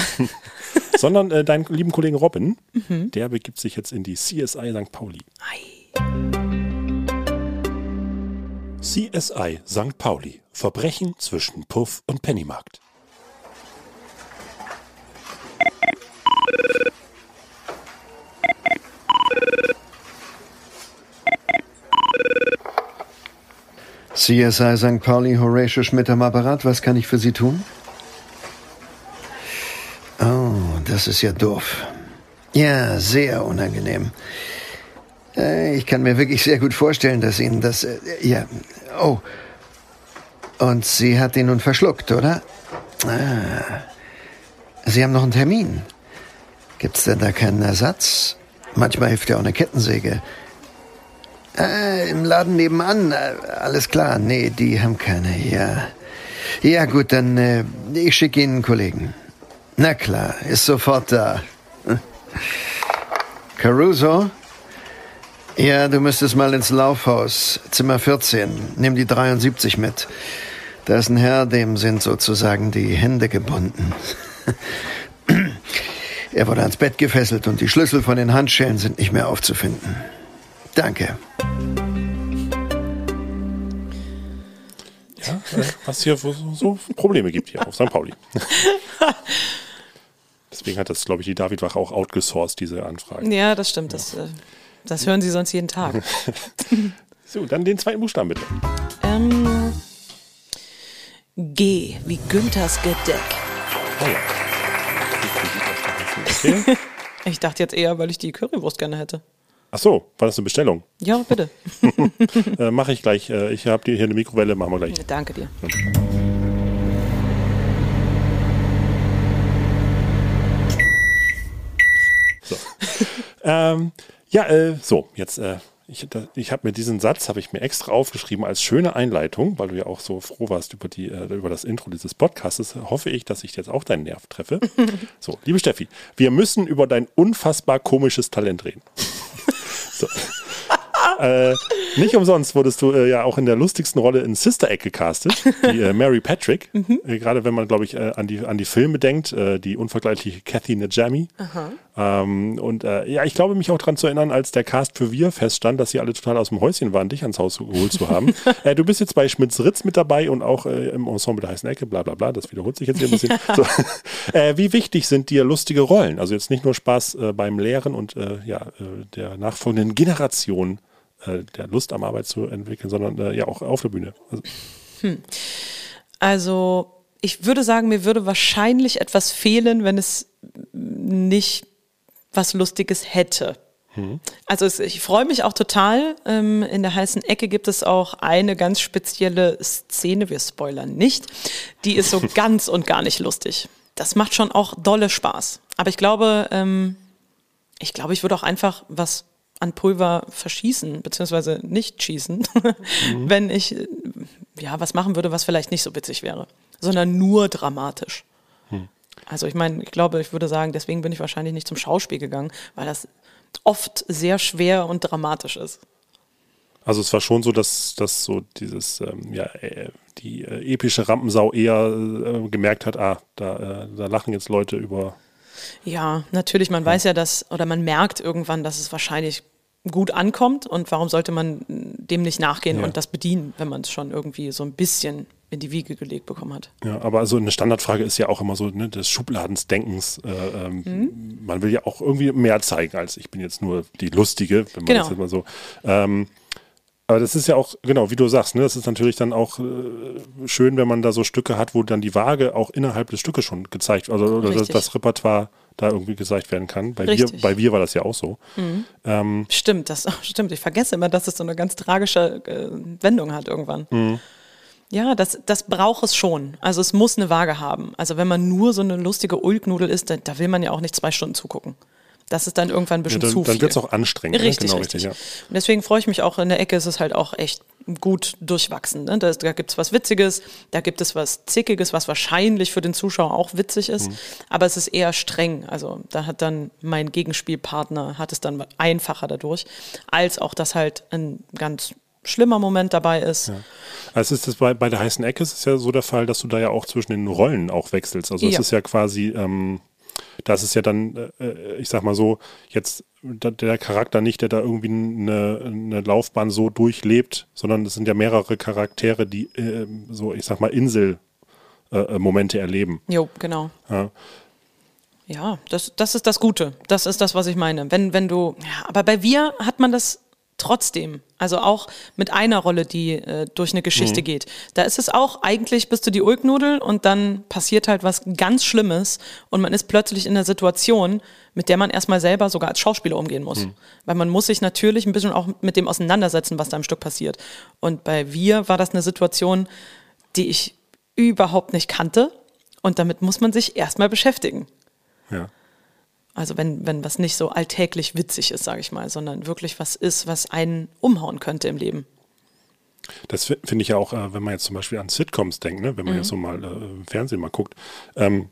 Speaker 3: sondern äh, deinen lieben Kollegen Robin. Der begibt sich jetzt in die CSI St. Pauli. CSI St. Pauli. Verbrechen zwischen Puff und Pennymarkt.
Speaker 8: CSI St. Pauli, Horatio Schmidt am Apparat. Was kann ich für Sie tun? Oh, das ist ja doof. Ja, sehr unangenehm. Äh, Ich kann mir wirklich sehr gut vorstellen, dass Ihnen das... äh, Ja, oh. Und sie hat ihn nun verschluckt, oder? Ah. Sie haben noch einen Termin. Gibt's denn da keinen Ersatz? Manchmal hilft ja auch eine Kettensäge. Äh, Im Laden nebenan. Alles klar. Nee, die haben keine. Ja. Ja, gut, dann äh, ich schicke Ihnen einen Kollegen. Na klar, ist sofort da. Hm. Caruso? Ja, du müsstest mal ins Laufhaus. Zimmer 14. Nimm die 73 mit. Da ist ein Herr, dem sind sozusagen die Hände gebunden. *clears throat* er wurde ans Bett gefesselt und die Schlüssel von den Handschellen sind nicht mehr aufzufinden. Danke.
Speaker 3: Ja, äh, was hier so, Probleme gibt hier auf St. Pauli. *laughs* Deswegen hat das, glaube ich, die Davidwache auch outgesourced, diese Anfragen.
Speaker 4: Ja, das stimmt. Das, äh, Das hören Sie sonst jeden Tag. *laughs*
Speaker 3: So, dann den zweiten Buchstaben bitte.
Speaker 4: ähm, G wie Günthers Gedeck.
Speaker 3: Okay. *laughs*
Speaker 4: Ich dachte jetzt eher, weil ich die Currywurst gerne hätte.
Speaker 3: Ach so, war das eine Bestellung?
Speaker 4: Ja, bitte. *laughs*
Speaker 3: Äh, Mache ich gleich. Äh, ich habe hier eine Mikrowelle, machen wir gleich.
Speaker 4: Danke dir.
Speaker 3: Ähm, ja, äh, so, jetzt, äh, ich, da, ich habe mir diesen Satz, habe ich mir extra aufgeschrieben als schöne Einleitung, weil du ja auch so froh warst über, die, äh, über das Intro dieses Podcasts, hoffe ich, dass ich jetzt auch deinen Nerv treffe. *laughs* so, liebe Steffi, wir müssen über dein unfassbar komisches Talent reden. so. *laughs* Äh, nicht umsonst wurdest du äh, ja auch in der lustigsten Rolle in Sister Act gecastet, die äh, Mary Patrick. Äh, Gerade wenn man, glaube ich, äh, an, die, an die Filme denkt, äh, die unvergleichliche Kathy Najamy. Ähm, und äh, ja, ich glaube mich auch daran zu erinnern, als der Cast für Wir feststand, dass sie alle total aus dem Häuschen waren, dich ans Haus geholt zu haben. *laughs* äh, du bist jetzt bei Schmitz-Ritz mit dabei und auch äh, im Ensemble der heißen Ecke, bla bla bla, das wiederholt sich jetzt hier ein bisschen. *laughs* so. äh, wie wichtig sind dir lustige Rollen? Also jetzt nicht nur Spaß äh, beim Lehren und äh, ja, der nachfolgenden Generation der Lust am Arbeit zu entwickeln, sondern ja auch auf der Bühne. Also,
Speaker 4: Also, ich würde sagen, mir würde wahrscheinlich etwas fehlen, wenn es nicht was Lustiges hätte. Also es, ich freue mich auch total. Ähm, in der heißen Ecke gibt es auch eine ganz spezielle Szene, wir spoilern nicht, die ist so *laughs* ganz und gar nicht lustig. Das macht schon auch dolle Spaß. Aber ich glaube, ähm, ich glaube, ich würde auch einfach was an Pulver verschießen, beziehungsweise nicht schießen, *laughs* wenn ich ja was machen würde, was vielleicht nicht so witzig wäre, sondern nur dramatisch. Also ich meine, ich glaube, ich würde sagen, deswegen bin ich wahrscheinlich nicht zum Schauspiel gegangen, weil das oft sehr schwer und dramatisch ist.
Speaker 3: also es war schon so, dass, dass so dieses, ähm, ja, äh, die äh, epische Rampensau eher äh, gemerkt hat, ah, da, äh, da lachen jetzt Leute über
Speaker 4: Ja, natürlich, man weiß ja, dass, oder man merkt irgendwann, dass es wahrscheinlich gut ankommt und warum sollte man dem nicht nachgehen
Speaker 3: Ja.
Speaker 4: und das bedienen, wenn man es schon irgendwie so ein bisschen in die Wiege gelegt bekommen hat.
Speaker 3: Ja, aber also eine Standardfrage ist ja auch immer so, ne, des Schubladensdenkens. Äh, ähm,
Speaker 4: Mhm.
Speaker 3: Man will ja auch irgendwie mehr zeigen, als ich bin jetzt nur die Lustige, wenn man
Speaker 4: Genau.
Speaker 3: das jetzt mal so. Ähm, aber das ist ja auch, genau, wie du sagst, ne, das ist natürlich dann auch äh, schön, wenn man da so Stücke hat, wo dann die Waage auch innerhalb des Stückes schon gezeigt, also oder das, das Repertoire da irgendwie gezeigt werden kann. Bei wir,
Speaker 4: Richtig. Mhm.
Speaker 3: bei wir war das ja auch so. Ähm,
Speaker 4: Stimmt, das *laughs* stimmt. Ich vergesse immer, dass es so eine ganz tragische äh, Wendung hat irgendwann.
Speaker 3: Mhm.
Speaker 4: Ja, das, das braucht es schon. Also es muss eine Waage haben. Also wenn man nur so eine lustige Ulknudel ist, da, da will man ja auch nicht zwei Stunden zugucken. Das ist dann irgendwann ein bisschen
Speaker 3: dann
Speaker 4: zu
Speaker 3: dann
Speaker 4: viel.
Speaker 3: wird es auch anstrengend.
Speaker 4: Richtig,
Speaker 3: ne? genau,
Speaker 4: richtig.
Speaker 3: ja.
Speaker 4: Und deswegen freue ich mich auch, in der Ecke ist es halt auch echt gut durchwachsen. Ne? Da, da gibt es was Witziges, da gibt es was Zickiges, was wahrscheinlich für den Zuschauer auch witzig ist, aber es ist eher streng. Also da hat dann mein Gegenspielpartner, hat es dann einfacher dadurch, als auch, dass halt ein ganz schlimmer Moment dabei ist.
Speaker 3: Also es ist das bei, bei der heißen Ecke ist es ja so der Fall, dass du da ja auch zwischen den Rollen auch wechselst. Also es
Speaker 4: Ja.
Speaker 3: ist ja quasi, ähm, das ist ja dann, äh, ich sag mal so, jetzt der Charakter nicht, der da irgendwie eine, eine Laufbahn so durchlebt, sondern es sind ja mehrere Charaktere, die äh, so, ich sag mal, Insel äh, äh, erleben.
Speaker 4: Jo, genau.
Speaker 3: Ja.
Speaker 4: Ja, das, das ist das Gute. Das ist das, was ich meine. Wenn, wenn du, ja, aber bei Wir hat man das trotzdem. Also auch mit einer Rolle, die äh, durch eine Geschichte geht. Da ist es auch, eigentlich bist du die Ulknudel und dann passiert halt was ganz Schlimmes und man ist plötzlich in einer Situation, mit der man erstmal selber sogar als Schauspieler umgehen muss. Weil man muss sich natürlich ein bisschen auch mit dem auseinandersetzen, was da im Stück passiert. Und bei Wir war das eine Situation, die ich überhaupt nicht kannte und damit muss man sich erstmal beschäftigen.
Speaker 3: Ja.
Speaker 4: Also wenn, wenn was nicht so alltäglich witzig ist, sage ich mal, sondern wirklich was ist, was einen umhauen könnte im Leben.
Speaker 3: Das fi- finde ich ja auch, äh, wenn man jetzt zum Beispiel an Sitcoms denkt, ne? wenn man jetzt so mal äh, im Fernsehen mal guckt, ähm,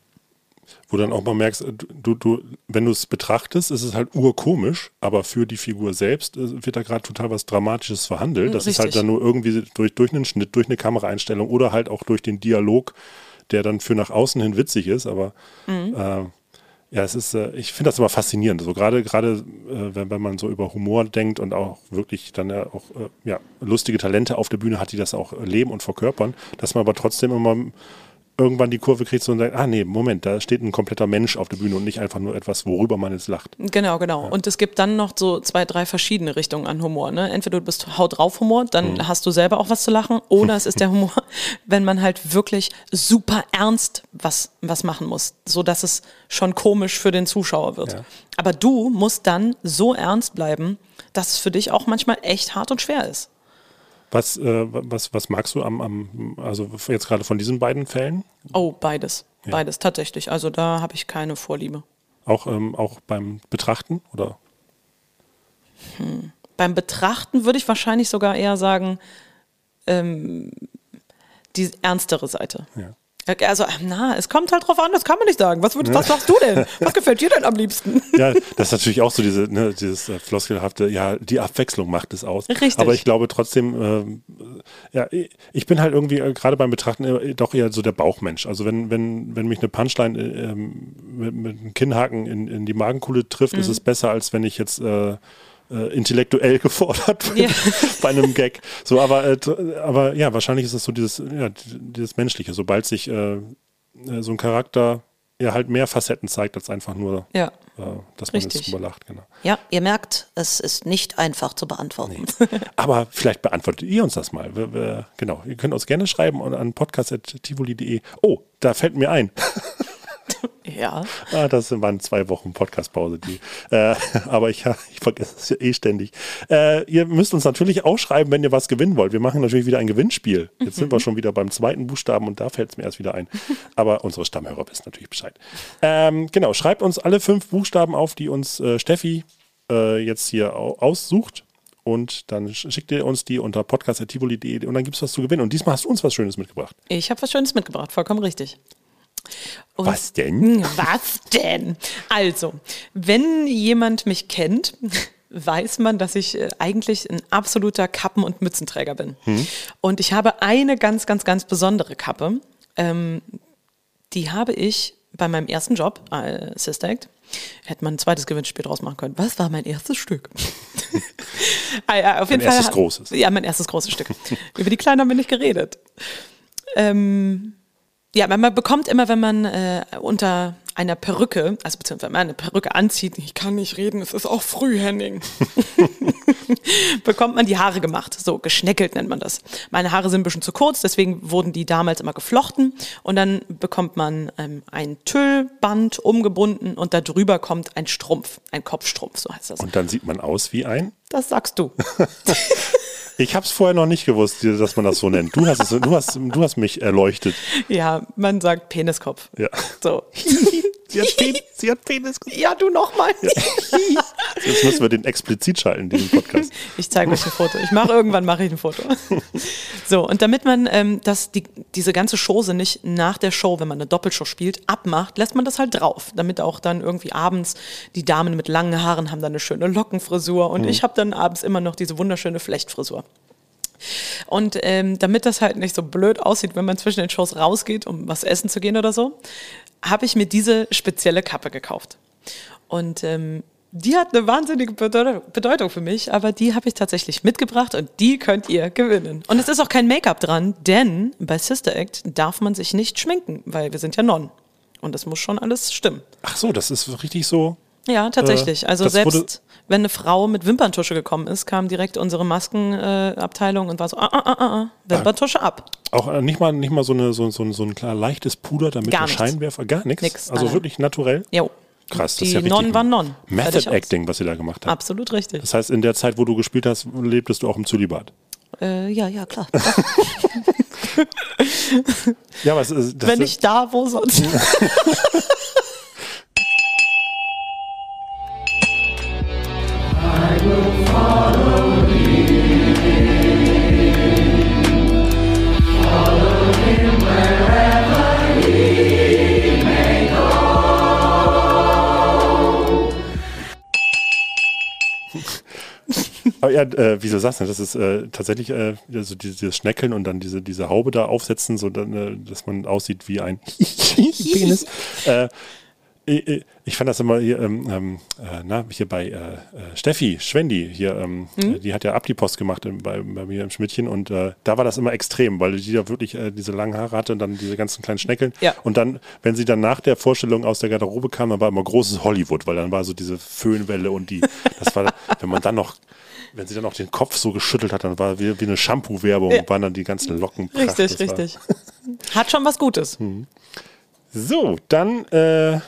Speaker 3: wo dann auch mal merkst, äh, du, du, wenn du es betrachtest, ist es halt urkomisch, aber für die Figur selbst äh, wird da gerade total was Dramatisches verhandelt. Das ist halt
Speaker 4: Richtig.
Speaker 3: dann nur irgendwie durch, durch einen Schnitt, durch eine Kameraeinstellung oder halt auch durch den Dialog, der dann für nach außen hin witzig ist, aber äh, ja, es ist, äh, ich finde das immer faszinierend. So gerade, gerade, äh, wenn, wenn man so über Humor denkt und auch wirklich dann ja auch äh, ja, lustige Talente auf der Bühne hat, die das auch leben und verkörpern, dass man aber trotzdem immer irgendwann die Kurve kriegst und sagst, ah nee, Moment, da steht ein kompletter Mensch auf der Bühne und nicht einfach nur etwas, worüber man jetzt lacht.
Speaker 4: Genau, genau. Und es gibt dann noch so zwei, drei verschiedene Richtungen an Humor. Ne? Entweder du bist Haut drauf Humor, dann
Speaker 3: Mhm.
Speaker 4: hast du selber auch was zu lachen, oder es ist der *laughs* Humor, wenn man halt wirklich super ernst was, was machen muss, so dass es schon komisch für den Zuschauer wird.
Speaker 3: Ja.
Speaker 4: Aber du musst dann so ernst bleiben, dass es für dich auch manchmal echt hart und schwer ist.
Speaker 3: Was, äh, was, was magst du am, am, also jetzt gerade von diesen beiden Fällen?
Speaker 4: Oh, beides. Beides tatsächlich. Also da habe ich keine Vorliebe.
Speaker 3: Auch, ähm, auch beim Betrachten? Oder?
Speaker 4: Beim Betrachten würde ich wahrscheinlich sogar eher sagen, ähm, die ernstere Seite.
Speaker 3: Ja.
Speaker 4: Also, na, es kommt halt drauf an, das kann man nicht sagen. Was, würd, was sagst du denn? Was gefällt dir denn am liebsten? *laughs*
Speaker 3: Ja, das ist natürlich auch so diese, ne, dieses äh, floskelhafte, ja, die Abwechslung macht es aus.
Speaker 4: Richtig.
Speaker 3: Aber ich glaube trotzdem, ähm, ja, ich bin halt irgendwie äh, gerade beim Betrachten äh, doch eher so der Bauchmensch. Also wenn, wenn, wenn mich eine Punchline äh, ähm, mit, mit einem Kinnhaken in, in die Magenkuhle trifft, ist es besser, als wenn ich jetzt äh, intellektuell *laughs* gefordert
Speaker 4: Ja. *laughs*
Speaker 3: bei einem Gag. So, aber, äh, aber ja, wahrscheinlich ist es so dieses, ja, dieses Menschliche. Sobald sich äh, äh, so ein Charakter ja halt mehr Facetten zeigt, als einfach nur
Speaker 4: Ja.
Speaker 3: äh, dass man
Speaker 4: Richtig.
Speaker 3: jetzt drüber lacht, genau.
Speaker 9: Ja, ihr merkt, es ist nicht einfach zu beantworten.
Speaker 3: Aber vielleicht beantwortet ihr uns das mal. Wir, wir, genau, ihr könnt uns gerne schreiben an podcast.tivoli.de. Oh, da fällt mir ein. *laughs*
Speaker 4: Ja.
Speaker 3: ah, das waren zwei Wochen Podcastpause. Äh, *laughs* aber ich, ich vergesse es ja eh ständig. Äh, ihr müsst uns natürlich auch schreiben, wenn ihr was gewinnen wollt. Wir machen natürlich wieder ein Gewinnspiel. Jetzt sind wir schon wieder beim zweiten Buchstaben und da fällt es mir erst wieder ein. Aber unsere Stammhörer wissen natürlich Bescheid. Ähm, genau, schreibt uns alle fünf Buchstaben auf, die uns äh, Steffi äh, jetzt hier au aussucht. Und dann sch- schickt ihr uns die unter podcast.tivoli.de und dann gibt es was zu gewinnen. Und diesmal hast du uns was Schönes mitgebracht.
Speaker 4: Ich habe was Schönes mitgebracht, vollkommen richtig. Und
Speaker 3: Was denn? *laughs*
Speaker 4: Was denn? Also, wenn jemand mich kennt, *laughs* weiß man, dass ich äh, eigentlich ein absoluter Kappen- und Mützenträger bin. Und ich habe eine ganz, ganz, ganz besondere Kappe. Ähm, die habe ich bei meinem ersten Job als Sister Act. Hätte man ein zweites Gewinnspiel draus machen können. Was war mein erstes Stück? *laughs* ah, auf jeden
Speaker 3: Dein
Speaker 4: Fall.
Speaker 3: erstes großes.
Speaker 4: Ja, mein erstes großes Stück. Über die Kleinen haben wir nicht geredet. Ähm, ja, man bekommt immer, wenn man äh, unter einer Perücke, also beziehungsweise wenn man eine Perücke anzieht, ich kann nicht reden, es ist auch früh, Henning, *laughs* bekommt man die Haare gemacht. So, geschneckelt nennt man das. Meine Haare sind ein bisschen zu kurz, deswegen wurden die damals immer geflochten und dann bekommt man ähm, ein Tüllband umgebunden und da drüber kommt ein Strumpf, ein Kopfstrumpf, so heißt das.
Speaker 3: Und dann sieht man aus wie ein.
Speaker 4: das sagst du. *laughs*
Speaker 3: Ich habe es vorher noch nicht gewusst, dass man das so nennt. Du hast, es, du hast, du hast mich erleuchtet.
Speaker 4: Ja, man sagt Peniskopf.
Speaker 3: Ja.
Speaker 4: So. *laughs*
Speaker 3: Sie hat, Pen sie hat Penis.
Speaker 4: Ja, du nochmal. *laughs*
Speaker 3: Jetzt müssen wir den explizit schalten, diesen Podcast. *laughs*
Speaker 4: Ich zeige euch ein Foto. Ich mache irgendwann mache ich ein Foto. *laughs* So, und damit man ähm, das, die, diese ganze Chose nicht nach der Show, wenn man eine Doppelshow spielt, abmacht, lässt man das halt drauf. Damit auch dann irgendwie abends die Damen mit langen Haaren haben dann eine schöne Lockenfrisur und ich habe dann abends immer noch diese wunderschöne Flechtfrisur. Und ähm, damit das halt nicht so blöd aussieht, wenn man zwischen den Shows rausgeht, um was essen zu gehen oder so, habe ich mir diese spezielle Kappe gekauft. Und ähm, die hat eine wahnsinnige Bedeutung für mich, aber die habe ich tatsächlich mitgebracht und die könnt ihr gewinnen. Und es ist auch kein Make-up dran, denn bei Sister Act darf man sich nicht schminken, weil wir sind ja Nonnen. Und das muss schon alles stimmen.
Speaker 3: Ach so, das ist richtig so.
Speaker 4: Ja, tatsächlich.
Speaker 3: Äh,
Speaker 4: also selbst wenn eine Frau mit Wimperntusche gekommen ist, kam direkt unsere Maskenabteilung äh, Abteilung und war so, ah, ah, ah, ah, Wimperntusche ab.
Speaker 3: Auch äh, nicht mal, nicht mal so, eine, so, so, so ein klar leichtes Puder, damit
Speaker 4: nichts.
Speaker 3: Scheinwerfer, gar nichts.
Speaker 4: Nix,
Speaker 3: Also wirklich naturell.
Speaker 4: Jo.
Speaker 3: Krass, das
Speaker 4: Die
Speaker 3: ist ja
Speaker 4: waren Nonnen. Fertig
Speaker 3: Method. Acting, was ihr da gemacht habt.
Speaker 4: Absolut richtig.
Speaker 3: Das heißt, in der Zeit, wo du gespielt hast, lebtest du auch im Zölibat.
Speaker 9: Äh, ja, ja, klar. *laughs*
Speaker 3: Ja, was ist das?
Speaker 4: Wenn nicht da, wo sonst? *laughs*
Speaker 3: Aber ja, äh, sagst du das? Das ist äh, tatsächlich äh, also dieses Schneckeln und dann diese, diese Haube da aufsetzen, so dann, äh, dass man aussieht wie ein *laughs* Penis. Ich, ich- fand das immer hier, ähm, ähm, äh, na, hier bei äh, äh, Steffi, Schwendi, hier, ähm, äh, die hat ja Abdi-Post gemacht im, bei, bei mir im Schmidtchen und äh, da war das immer extrem, weil die da wirklich äh, diese langen Haare hatte und dann diese ganzen kleinen Schneckeln.
Speaker 4: Ja.
Speaker 3: Und dann, wenn sie dann nach der Vorstellung aus der Garderobe kam, dann war immer großes Hollywood, weil dann war so diese Föhnwelle und die, das war, *laughs* wenn man dann noch, wenn sie dann auch den Kopf so geschüttelt hat, dann war wie, wie eine Shampoo-Werbung,
Speaker 4: Ja.
Speaker 3: waren dann die ganzen Locken.
Speaker 4: Richtig,
Speaker 3: Das war-
Speaker 4: richtig. Hat schon was Gutes. *laughs*
Speaker 3: So, dann, äh,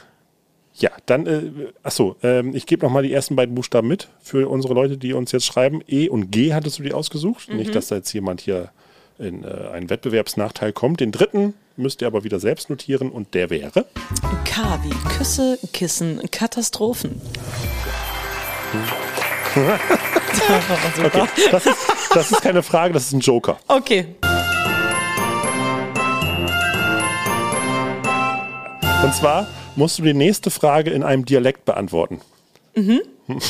Speaker 3: ja, dann, äh, achso, ähm, ich gebe nochmal die ersten beiden Buchstaben mit für unsere Leute, die uns jetzt schreiben. E und G hattest du die ausgesucht. Nicht, dass da jetzt jemand hier in äh, einen Wettbewerbsnachteil kommt. Den dritten müsst ihr aber wieder selbst notieren und der wäre.
Speaker 4: K wie Küsse, Kissen, Katastrophen. *laughs*
Speaker 3: Okay, das ist, das ist keine Frage, das ist ein Joker.
Speaker 4: Okay.
Speaker 3: Und zwar musst du die nächste Frage in einem Dialekt beantworten.
Speaker 4: Mhm. *laughs*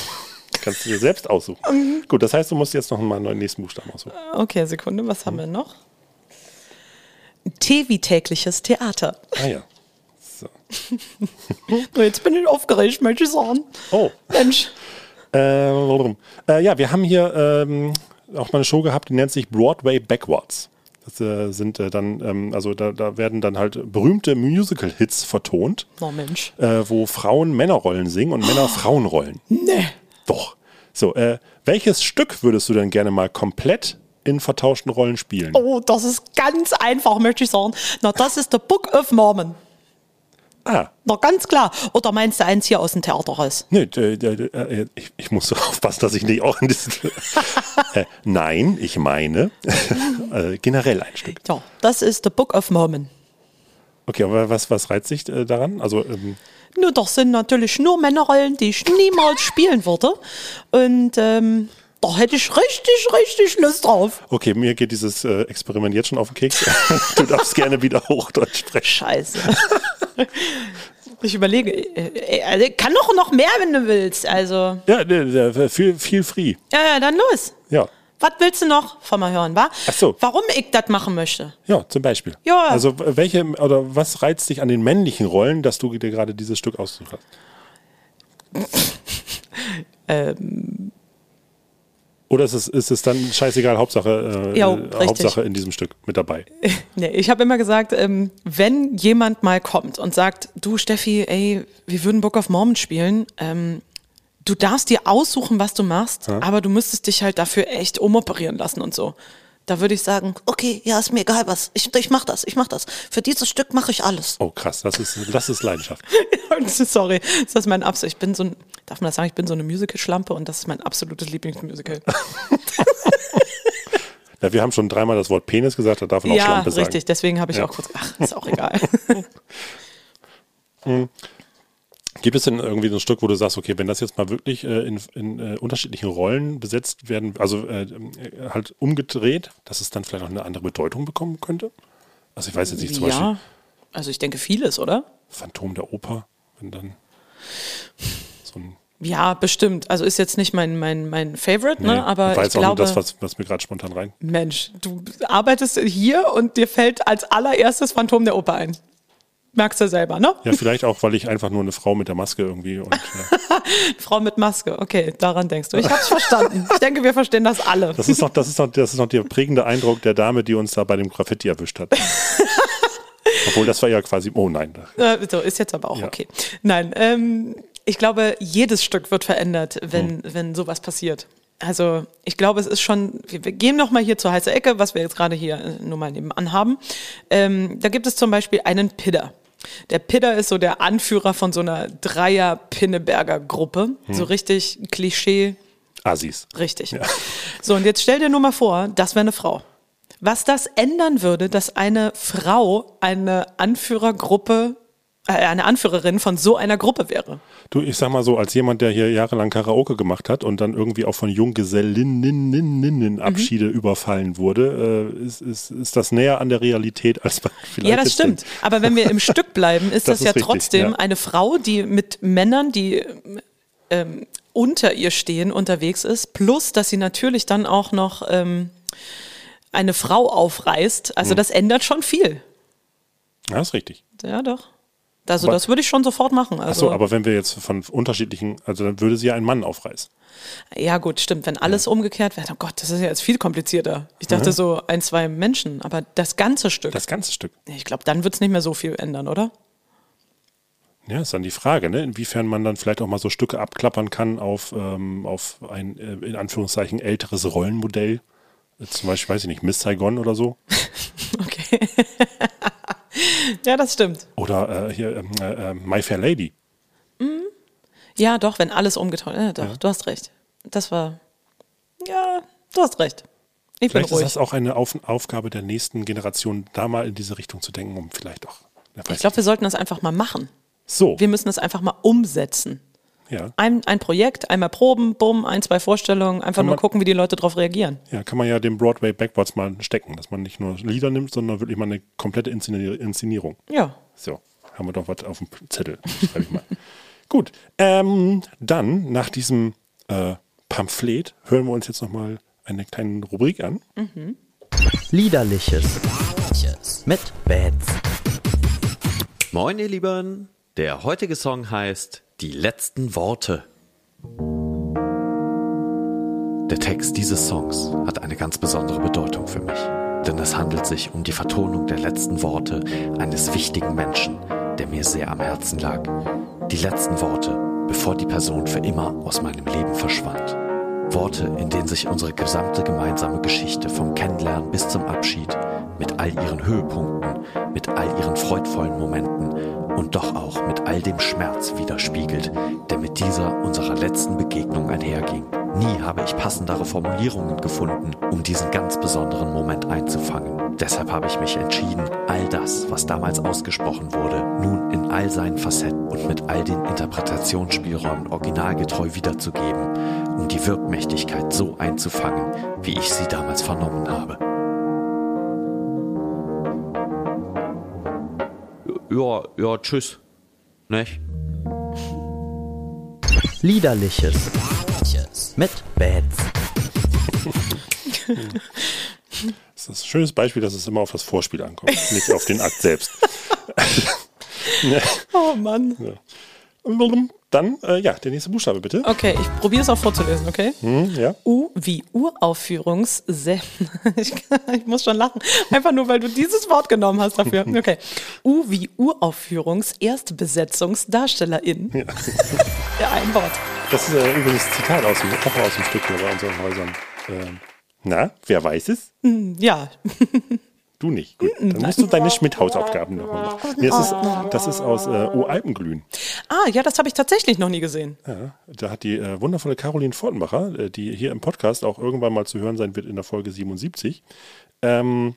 Speaker 3: Kannst du dir selbst aussuchen. Gut, das heißt, du musst jetzt noch mal einen nächsten Buchstaben aussuchen.
Speaker 4: Okay, Sekunde, was haben wir noch? T wie tägliches Theater.
Speaker 3: Ah ja.
Speaker 4: So, *laughs* jetzt bin ich aufgeregt, möchte ich sagen.
Speaker 3: Oh.
Speaker 4: Mensch.
Speaker 3: Äh, warum? äh, ja, wir haben hier ähm, auch mal eine Show gehabt, die nennt sich Broadway Backwards. Äh, sind äh, dann, ähm, also da, da werden dann halt berühmte Musical-Hits vertont,
Speaker 4: Oh Mensch.
Speaker 3: äh, wo Frauen Männerrollen singen und Männer Frauenrollen.
Speaker 4: Nee.
Speaker 3: Doch. So, äh, welches Stück würdest du denn gerne mal komplett in vertauschten Rollen spielen?
Speaker 4: Oh, das ist ganz einfach, möchte ich sagen. Na, das ist der Book of Mormon.
Speaker 3: Ah,
Speaker 4: Na, ganz klar. Oder meinst du eins hier aus dem Theaterhaus?
Speaker 3: nee, d- d- d- äh, ich, ich muss so *laughs* aufpassen, dass ich nicht auch in diesen. *laughs* äh, nein, ich meine *laughs* äh, generell ein Stück.
Speaker 4: Ja, das ist der Book of Mormon.
Speaker 3: Okay, aber was, was reizt dich äh, daran? Also, ähm,
Speaker 4: Nur das sind natürlich nur Männerrollen, die ich niemals spielen würde. Und ähm, da hätte ich richtig, richtig Lust drauf.
Speaker 3: okay, mir geht dieses äh, Experiment jetzt schon auf den Keks. du darfst gerne wieder Hochdeutsch sprechen.
Speaker 4: Scheiße. Ich überlege, äh, äh, also kann doch noch mehr, wenn du willst. Also,
Speaker 3: Ja, nee, viel, viel free.
Speaker 4: ja, ja, dann los.
Speaker 3: Ja.
Speaker 4: Was willst du noch von mir hören, wa?
Speaker 3: Ach so.
Speaker 4: Warum ich das machen möchte?
Speaker 3: Ja, zum Beispiel.
Speaker 4: Ja.
Speaker 3: Also welche oder was reizt dich an den männlichen Rollen, dass du dir gerade dieses Stück ausgesucht hast? *laughs*
Speaker 4: Ähm,
Speaker 3: Oder ist es, ist es dann scheißegal, Hauptsache, äh,
Speaker 4: Ja,
Speaker 3: äh. Hauptsache in diesem Stück mit dabei? *laughs*
Speaker 4: nee, ich habe immer gesagt, ähm, wenn jemand mal kommt und sagt, du Steffi, ey, wir würden Book of Mormon spielen, ähm, du darfst dir aussuchen, was du machst, aber du müsstest dich halt dafür echt umoperieren lassen und so. Da würde ich sagen,
Speaker 9: Okay, ja, ist mir egal was. Ich, ich mach das, ich mach das. Für dieses Stück mache ich alles.
Speaker 3: Oh krass, das ist, das ist Leidenschaft. *laughs*
Speaker 4: sorry, das ist mein Absolut. Ich bin so ein, darf man das sagen, ich bin so eine Musical-Schlampe und das ist mein absolutes Lieblingsmusical. *laughs*
Speaker 3: Ja, wir haben schon dreimal das Wort Penis gesagt, da darf man auch
Speaker 4: ja,
Speaker 3: Schlampe sagen.
Speaker 4: richtig, deswegen habe ich
Speaker 3: Ja.
Speaker 4: auch kurz, ach, ist auch egal. *laughs*
Speaker 3: Gibt es denn irgendwie so ein Stück, wo du sagst, okay, wenn das jetzt mal wirklich äh, in, in äh, unterschiedlichen Rollen besetzt werden, also äh, äh, halt umgedreht, dass es dann vielleicht auch eine andere Bedeutung bekommen könnte? Also ich weiß jetzt nicht, zum Beispiel
Speaker 4: ja, also ich denke vieles, oder?
Speaker 3: Phantom der Oper, wenn dann so ein
Speaker 4: Ja, bestimmt. Also ist jetzt nicht mein, mein, mein Favorite,
Speaker 3: Nee,
Speaker 4: ne? aber
Speaker 3: war
Speaker 4: ich
Speaker 3: jetzt auch nur
Speaker 4: glaube,
Speaker 3: das, was, was mir gerade spontan rein.
Speaker 4: Mensch, du arbeitest hier und dir fällt als allererstes Phantom der Oper ein. Merkst du selber, ne?
Speaker 3: Ja, vielleicht auch, weil ich einfach nur eine Frau mit der Maske irgendwie und *laughs* äh,
Speaker 4: Frau mit Maske, okay, daran denkst du. Ich hab's verstanden. Ich denke, wir verstehen das alle.
Speaker 3: das ist noch, das ist noch, das ist noch der prägende Eindruck der Dame, die uns da bei dem Graffiti erwischt hat. *laughs* Obwohl das war ja quasi, oh nein,
Speaker 4: Äh, so, ist jetzt aber auch
Speaker 3: Ja.
Speaker 4: okay. Nein, ähm, ich glaube, jedes Stück wird verändert, wenn, wenn sowas passiert. Also ich glaube, es ist schon, wir, wir gehen noch mal hier zur heiße Ecke, was wir jetzt gerade hier äh, nur mal nebenan haben. Ähm, da gibt es zum Beispiel einen Pidder. Der Pidder ist so der Anführer von so einer Dreier-Pinneberger-Gruppe. So richtig Klischee,
Speaker 3: Assis.
Speaker 4: Richtig. So, und jetzt stell dir nur mal vor, das wäre eine Frau. Was das ändern würde, dass eine Frau eine Anführergruppe, eine Anführerin von so einer Gruppe wäre.
Speaker 3: Du, ich sag mal so, als jemand, der hier jahrelang Karaoke gemacht hat und dann irgendwie auch von Junggesellinnen Abschiede überfallen wurde, äh, ist, ist, ist das näher an der Realität, als man vielleicht
Speaker 4: ja, das stimmt.
Speaker 3: denkt.
Speaker 4: Aber wenn wir im Stück bleiben, ist *laughs*
Speaker 3: Das
Speaker 4: das, ja
Speaker 3: ist richtig,
Speaker 4: trotzdem
Speaker 3: ja.
Speaker 4: eine Frau, die mit Männern, die ähm, unter ihr stehen, unterwegs ist, plus, dass sie natürlich dann auch noch ähm, eine Frau aufreißt. Also
Speaker 3: Hm.
Speaker 4: das ändert schon viel.
Speaker 3: Ja, ist richtig.
Speaker 4: Ja, doch. Also
Speaker 3: Aber-
Speaker 4: das würde ich schon sofort machen. Also,
Speaker 3: Achso, aber wenn wir jetzt von unterschiedlichen, also dann würde sie ja einen Mann aufreißen.
Speaker 4: ja gut, stimmt. Wenn alles umgekehrt wäre, oh Gott, das ist ja jetzt viel komplizierter. Ich dachte so ein, zwei Menschen, aber das ganze Stück.
Speaker 3: Das ganze Stück.
Speaker 4: ich glaube, dann wird es nicht mehr so viel ändern, oder?
Speaker 3: Ja, ist dann die Frage, ne? inwiefern man dann vielleicht auch mal so Stücke abklappern kann auf, ähm, auf ein, äh, in Anführungszeichen, älteres Rollenmodell. Äh, Zum Beispiel, weiß ich nicht, Miss Saigon oder so. *laughs*
Speaker 4: Okay. *laughs* *laughs* ja, das stimmt.
Speaker 3: Oder äh, hier ähm, äh, äh, My Fair Lady.
Speaker 4: Ja, doch, wenn alles umgetauscht Ja, doch, du hast recht. Das war. Ja, du hast recht. Ich bin
Speaker 3: Vielleicht ist das auch eine Auf Aufgabe der nächsten Generation, da mal in diese Richtung zu denken, um vielleicht auch. Ja,
Speaker 4: Ich glaube, wir sollten das einfach mal machen.
Speaker 3: so,
Speaker 4: Wir müssen es einfach mal umsetzen.
Speaker 3: Ja.
Speaker 4: Ein, ein Projekt, einmal proben, bumm, ein, zwei Vorstellungen, einfach nur
Speaker 3: man-
Speaker 4: gucken, wie die Leute darauf reagieren.
Speaker 3: ja, kann man ja dem Broadway Backwards mal stecken, dass man nicht nur Lieder nimmt, sondern wirklich mal eine komplette Inszeni- Inszenierung.
Speaker 4: Ja.
Speaker 3: So, haben wir doch was auf dem Zettel. Schreibe ich mal. *laughs* Gut, ähm, dann nach diesem äh, Pamphlet hören wir uns jetzt nochmal eine kleine Rubrik an.
Speaker 10: Liederliches. Mit Bats. Moin, ihr Lieben. Der heutige Song heißt Die letzten Worte. Der Text dieses Songs hat eine ganz besondere Bedeutung für mich. Denn es handelt sich um die Vertonung der letzten Worte eines wichtigen Menschen, der mir sehr am Herzen lag. Die letzten Worte, bevor die Person für immer aus meinem Leben verschwand. Worte, in denen sich unsere gesamte gemeinsame Geschichte vom Kennenlernen bis zum Abschied mit all ihren Höhepunkten, mit all ihren freudvollen Momenten und doch auch mit all dem Schmerz widerspiegelt, der mit dieser unserer letzten Begegnung einherging. Nie habe ich passendere Formulierungen gefunden, um diesen ganz besonderen Moment einzufangen. Deshalb habe ich mich entschieden, all das, was damals ausgesprochen wurde, nun in all seinen Facetten und mit all den Interpretationsspielräumen originalgetreu wiederzugeben, um die Wirkmächtigkeit so einzufangen, wie ich sie damals vernommen habe. Ja, ja, tschüss. Nicht? Liederliches. Mit Bats.
Speaker 3: Das ist ein schönes Beispiel, dass es immer auf das Vorspiel ankommt, nicht auf den Akt selbst. *laughs*
Speaker 4: Oh Mann.
Speaker 3: Dann, äh, ja, der nächste Buchstabe bitte.
Speaker 4: Okay, ich probiere es auch vorzulesen, okay?
Speaker 3: Hm, ja.
Speaker 4: U wie Uraufführungs. *laughs* Ich, ich muss schon lachen. Einfach nur, weil du dieses Wort genommen hast dafür. *laughs* Okay. U wie Uraufführungs Erstbesetzungsdarstellerin. Ja. *laughs* ja, ein Wort.
Speaker 3: Das ist äh, übrigens Zitat aus dem, auch aus dem Stück hier bei unseren Häusern. Ähm, na, wer weiß es?
Speaker 4: Ja.
Speaker 3: Du nicht. Gut. Dann musst du deine Schmidt-Hausaufgaben nochmal machen. Nee, das, ist, das ist aus äh, O Alpenglühen.
Speaker 4: Ah, ja, das habe ich tatsächlich noch nie gesehen.
Speaker 3: Ja, da hat die äh, wundervolle Caroline Fortenbacher, äh, die hier im Podcast auch irgendwann mal zu hören sein wird in der Folge 77. Ähm,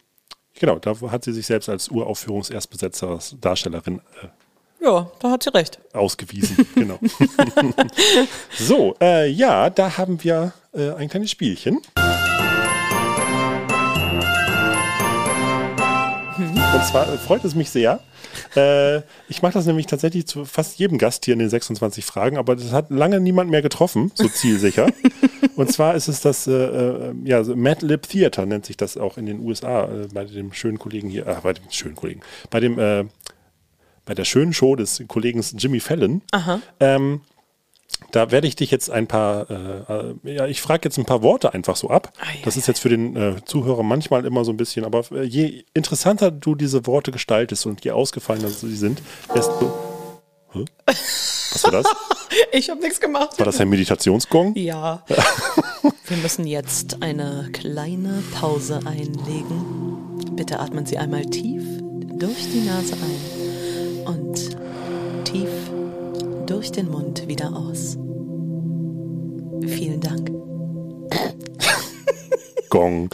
Speaker 3: genau, da hat sie sich selbst als Uraufführungs-Erstbesetzer-Darstellerin äh,
Speaker 4: Ja, da hat sie recht.
Speaker 3: ausgewiesen. *laughs* genau. *laughs* so, äh, ja, da haben wir äh, ein kleines Spielchen. Und zwar freut es mich sehr. Äh, ich mache das nämlich tatsächlich zu fast jedem Gast hier in den 26 Fragen, aber das hat lange niemand mehr getroffen, so zielsicher. *laughs* Und zwar ist es das, äh, äh, ja, so Mad Lib Theater nennt sich das auch in den USA, äh, bei dem schönen Kollegen hier, äh, bei dem schönen Kollegen, bei dem, äh, bei der schönen Show des Kollegen Jimmy Fallon. Ähm, da werde ich dich jetzt ein paar, äh, äh, ja, ich frage jetzt ein paar Worte einfach so ab. Das ist jetzt für den äh, Zuhörer manchmal immer so ein bisschen, aber äh, je interessanter du diese Worte gestaltest und je ausgefallener sie sind, desto. Hä? Was war das? *laughs*
Speaker 4: Ich habe nichts gemacht.
Speaker 3: War das ein Meditationsgong?
Speaker 4: Ja. *laughs* Wir müssen jetzt eine kleine Pause einlegen. Bitte atmen Sie einmal tief durch die Nase ein und tief durch den Mund wieder aus. Vielen Dank.
Speaker 3: Gong.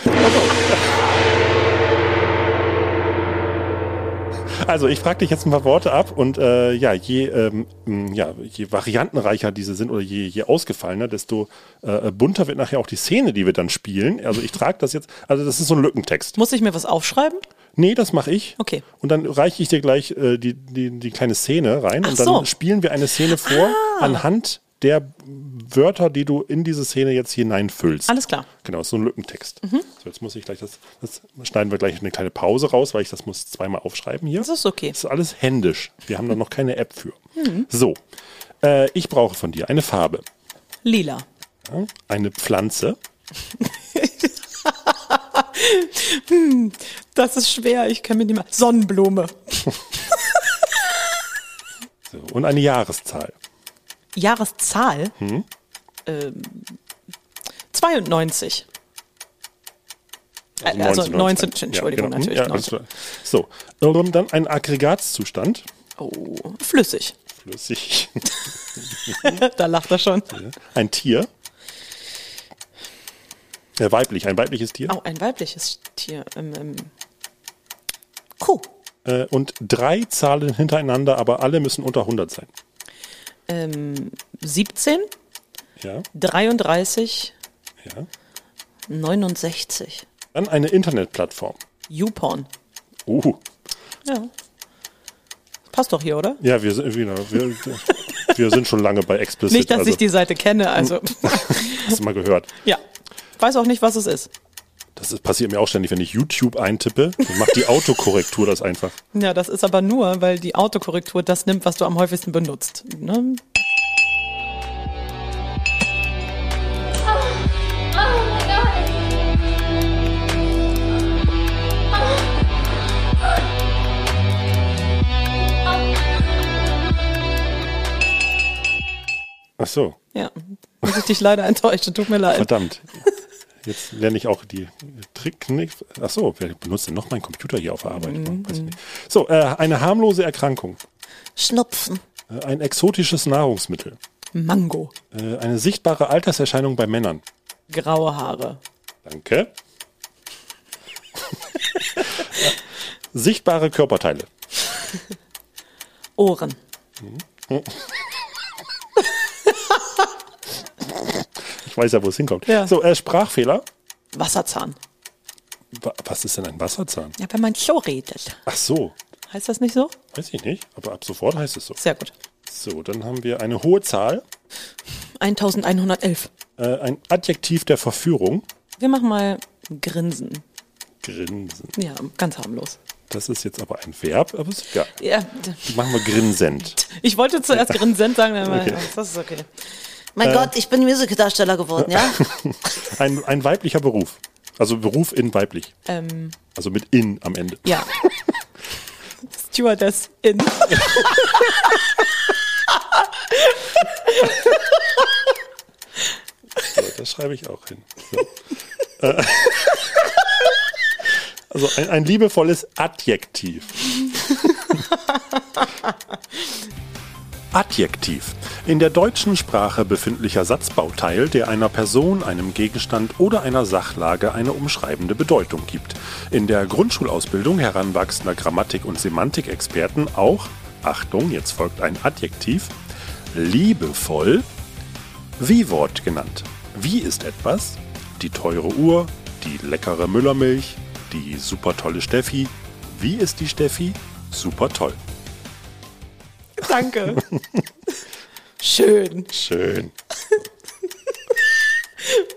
Speaker 3: Also ich frage dich jetzt ein paar Worte ab und äh, ja, je, ähm, ja, je variantenreicher diese sind oder je, je ausgefallener, desto äh, bunter wird nachher auch die Szene, die wir dann spielen. Also ich trage das jetzt, also das ist so ein Lückentext.
Speaker 4: Muss ich mir was aufschreiben?
Speaker 3: Nee, das mache ich.
Speaker 4: Okay.
Speaker 3: Und dann reiche ich dir gleich äh, die, die, die kleine Szene rein
Speaker 4: Ach
Speaker 3: und dann
Speaker 4: so.
Speaker 3: spielen wir eine Szene vor
Speaker 4: Ah.
Speaker 3: anhand der Wörter, die du in diese Szene jetzt hineinfüllst.
Speaker 4: Alles klar.
Speaker 3: Genau, ist so ein Lückentext. So, jetzt muss ich gleich das, das schneiden wir gleich eine kleine Pause raus, weil ich das muss zweimal aufschreiben hier.
Speaker 4: Das ist okay.
Speaker 3: Das ist alles händisch. Wir haben da noch keine App für. So, äh, ich brauche von dir eine Farbe,
Speaker 4: Lila.
Speaker 3: ja, eine Pflanze, *laughs*
Speaker 4: Das ist schwer, ich kann mir nicht mal. Sonnenblume. *laughs*
Speaker 3: so, und eine Jahreszahl.
Speaker 4: Jahreszahl?
Speaker 3: Hm?
Speaker 4: Ähm, 92.
Speaker 3: Also,
Speaker 4: Also
Speaker 3: 19,
Speaker 4: 19, Entschuldigung,
Speaker 3: genau.
Speaker 4: natürlich.
Speaker 3: Ja, alles klar. So, dann ein Aggregatzustand.
Speaker 4: Oh, flüssig.
Speaker 3: Flüssig. *laughs* *laughs*
Speaker 4: da lacht er schon.
Speaker 3: Ein Tier. Ja, weiblich, ein weibliches Tier.
Speaker 4: Oh, ein weibliches Tier. Ähm, ähm,
Speaker 9: Kuh.
Speaker 3: Äh, und drei Zahlen hintereinander, aber alle müssen unter 100 sein.
Speaker 4: ähm, 17,
Speaker 3: Ja,
Speaker 4: 33,
Speaker 3: ja.
Speaker 4: 69.
Speaker 3: Dann eine Internetplattform.
Speaker 4: YouPorn.
Speaker 3: Uh.
Speaker 4: Ja. Passt doch hier, oder?
Speaker 3: Ja, wir sind, wir, wir, wir sind schon lange bei Explicit.
Speaker 4: Nicht, dass
Speaker 3: also,
Speaker 4: ich die Seite kenne, also. *laughs*
Speaker 3: Hast du mal gehört.
Speaker 4: ja. Weiß auch nicht, was es ist.
Speaker 3: Das ist, passiert mir auch ständig, wenn ich YouTube eintippe. Macht die Autokorrektur das einfach.
Speaker 4: Ja, das ist aber nur, weil die Autokorrektur das nimmt, was du am häufigsten benutzt. Ne?
Speaker 3: Ach so,
Speaker 4: Ja. Muss ich dich leider enttäuschen, tut mir leid.
Speaker 3: verdammt. Jetzt lerne ich auch die Trick. Ach so, wer benutzt denn noch meinen Computer hier auf der Arbeit?
Speaker 4: Mhm.
Speaker 3: Nicht. So, äh, eine harmlose Erkrankung.
Speaker 9: Schnupfen.
Speaker 3: Äh, ein exotisches Nahrungsmittel.
Speaker 4: Mango.
Speaker 3: Äh, eine sichtbare Alterserscheinung bei Männern.
Speaker 4: Graue Haare.
Speaker 3: Danke. *laughs* Sichtbare Körperteile.
Speaker 4: Ohren.
Speaker 3: Ich weiß ja, wo es hinkommt.
Speaker 4: Ja.
Speaker 3: So, äh, Sprachfehler.
Speaker 4: Wasserzahn.
Speaker 3: Wa- Was ist denn ein Wasserzahn?
Speaker 4: Ja, wenn man so redet.
Speaker 3: Ach so,
Speaker 4: Heißt das nicht so?
Speaker 3: weiß ich nicht, aber ab sofort heißt es so.
Speaker 4: Sehr gut.
Speaker 3: So, dann haben wir eine hohe Zahl,
Speaker 4: 1111.
Speaker 3: äh, ein Adjektiv der Verführung.
Speaker 4: Wir machen mal Grinsen.
Speaker 3: Grinsen.
Speaker 4: Ja, ganz harmlos.
Speaker 3: Das ist jetzt aber ein Verb, aber ist egal.
Speaker 4: Ja,
Speaker 3: Machen wir grinsend.
Speaker 4: ich wollte zuerst grinsend sagen, aber
Speaker 3: Okay.
Speaker 4: das ist okay.
Speaker 9: Mein Gott, ich bin Musicaldarsteller geworden, ja? *laughs*
Speaker 3: Ein, ein weiblicher Beruf. Also Beruf in weiblich.
Speaker 4: Ähm,
Speaker 3: Also mit in am Ende.
Speaker 4: ja. *laughs* Stewardess in.
Speaker 3: So, das schreibe ich auch hin. So. Äh, *laughs* also ein, ein liebevolles Adjektiv. Adjektiv. In der deutschen Sprache befindlicher Satzbauteil, der einer Person, einem Gegenstand oder einer Sachlage eine umschreibende Bedeutung gibt. In der Grundschulausbildung heranwachsender Grammatik- und Semantikexperten auch, Achtung, jetzt folgt ein Adjektiv, liebevoll, wie-Wort genannt. Wie ist etwas? Die teure Uhr, die leckere Müllermilch, die super tolle Steffi. Wie ist die Steffi? Super toll.
Speaker 4: Danke. *laughs* Schön.
Speaker 3: Schön.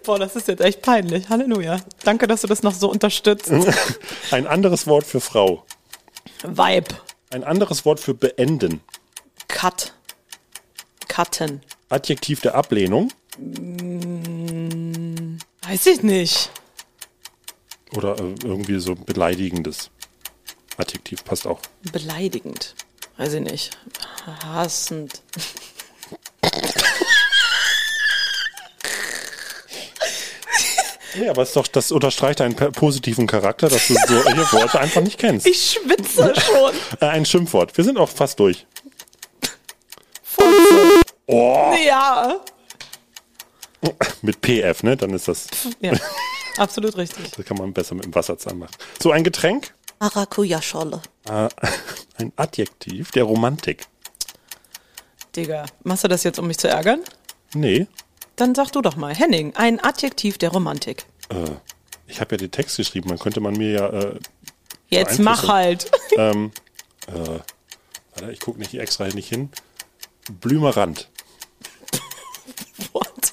Speaker 4: Boah, das ist jetzt echt peinlich. Halleluja. Danke, dass du das noch so unterstützt. *laughs*
Speaker 3: Ein anderes Wort für Frau.
Speaker 4: Vibe.
Speaker 3: Ein anderes Wort für beenden.
Speaker 4: Cut. Cutten.
Speaker 3: Adjektiv der Ablehnung
Speaker 4: Weiß ich nicht.
Speaker 3: oder äh, irgendwie so beleidigendes Adjektiv passt auch.
Speaker 4: Beleidigend. Weiß ich nicht. Hassend.
Speaker 3: Ja, aber ist doch, das unterstreicht einen positiven Charakter, dass du solche Worte einfach nicht kennst.
Speaker 4: Ich schwitze schon. *laughs*
Speaker 3: Äh, ein Schimpfwort. Wir sind auch fast durch.
Speaker 4: Fotze.
Speaker 3: Oh,
Speaker 4: Ja.
Speaker 3: mit PF, ne? Dann ist das,
Speaker 4: Ja. Absolut richtig.
Speaker 3: das kann man besser mit dem Wasserzahn machen. So, ein Getränk.
Speaker 9: Maracuja-Scholle.
Speaker 3: Äh, *laughs* ein Adjektiv der Romantik.
Speaker 4: Digga, machst du das jetzt, um mich zu ärgern?
Speaker 3: Nee,
Speaker 4: Dann sag du doch mal. Henning, ein Adjektiv der Romantik.
Speaker 3: äh, ich habe ja den Text geschrieben. Man könnte man mir ja. Äh,
Speaker 4: Jetzt mach halt. *laughs*
Speaker 3: ähm, äh, warte, ich gucke nicht extra nicht hin. Blümerand.
Speaker 4: What?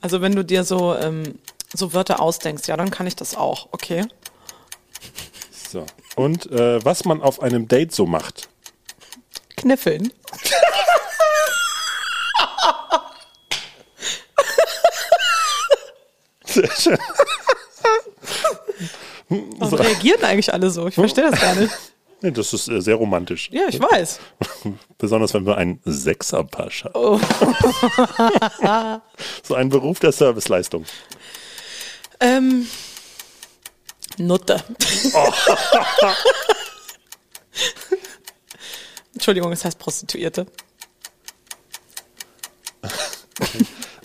Speaker 4: Also wenn du dir so, ähm, so Wörter ausdenkst, ja, dann kann ich das auch, okay?
Speaker 3: So. Und äh, was man auf einem Date so macht.
Speaker 4: Kniffeln.
Speaker 3: Sehr schön.
Speaker 4: Warum reagieren eigentlich alle so? Ich verstehe das gar nicht.
Speaker 3: Nee, das ist äh, sehr romantisch.
Speaker 4: Ja, ich weiß.
Speaker 3: Besonders wenn wir einen Sechserpasch haben.
Speaker 4: Oh. *laughs*
Speaker 3: so ein Beruf der Serviceleistung.
Speaker 4: Ähm, Nutte. *laughs* Entschuldigung, es heißt Prostituierte.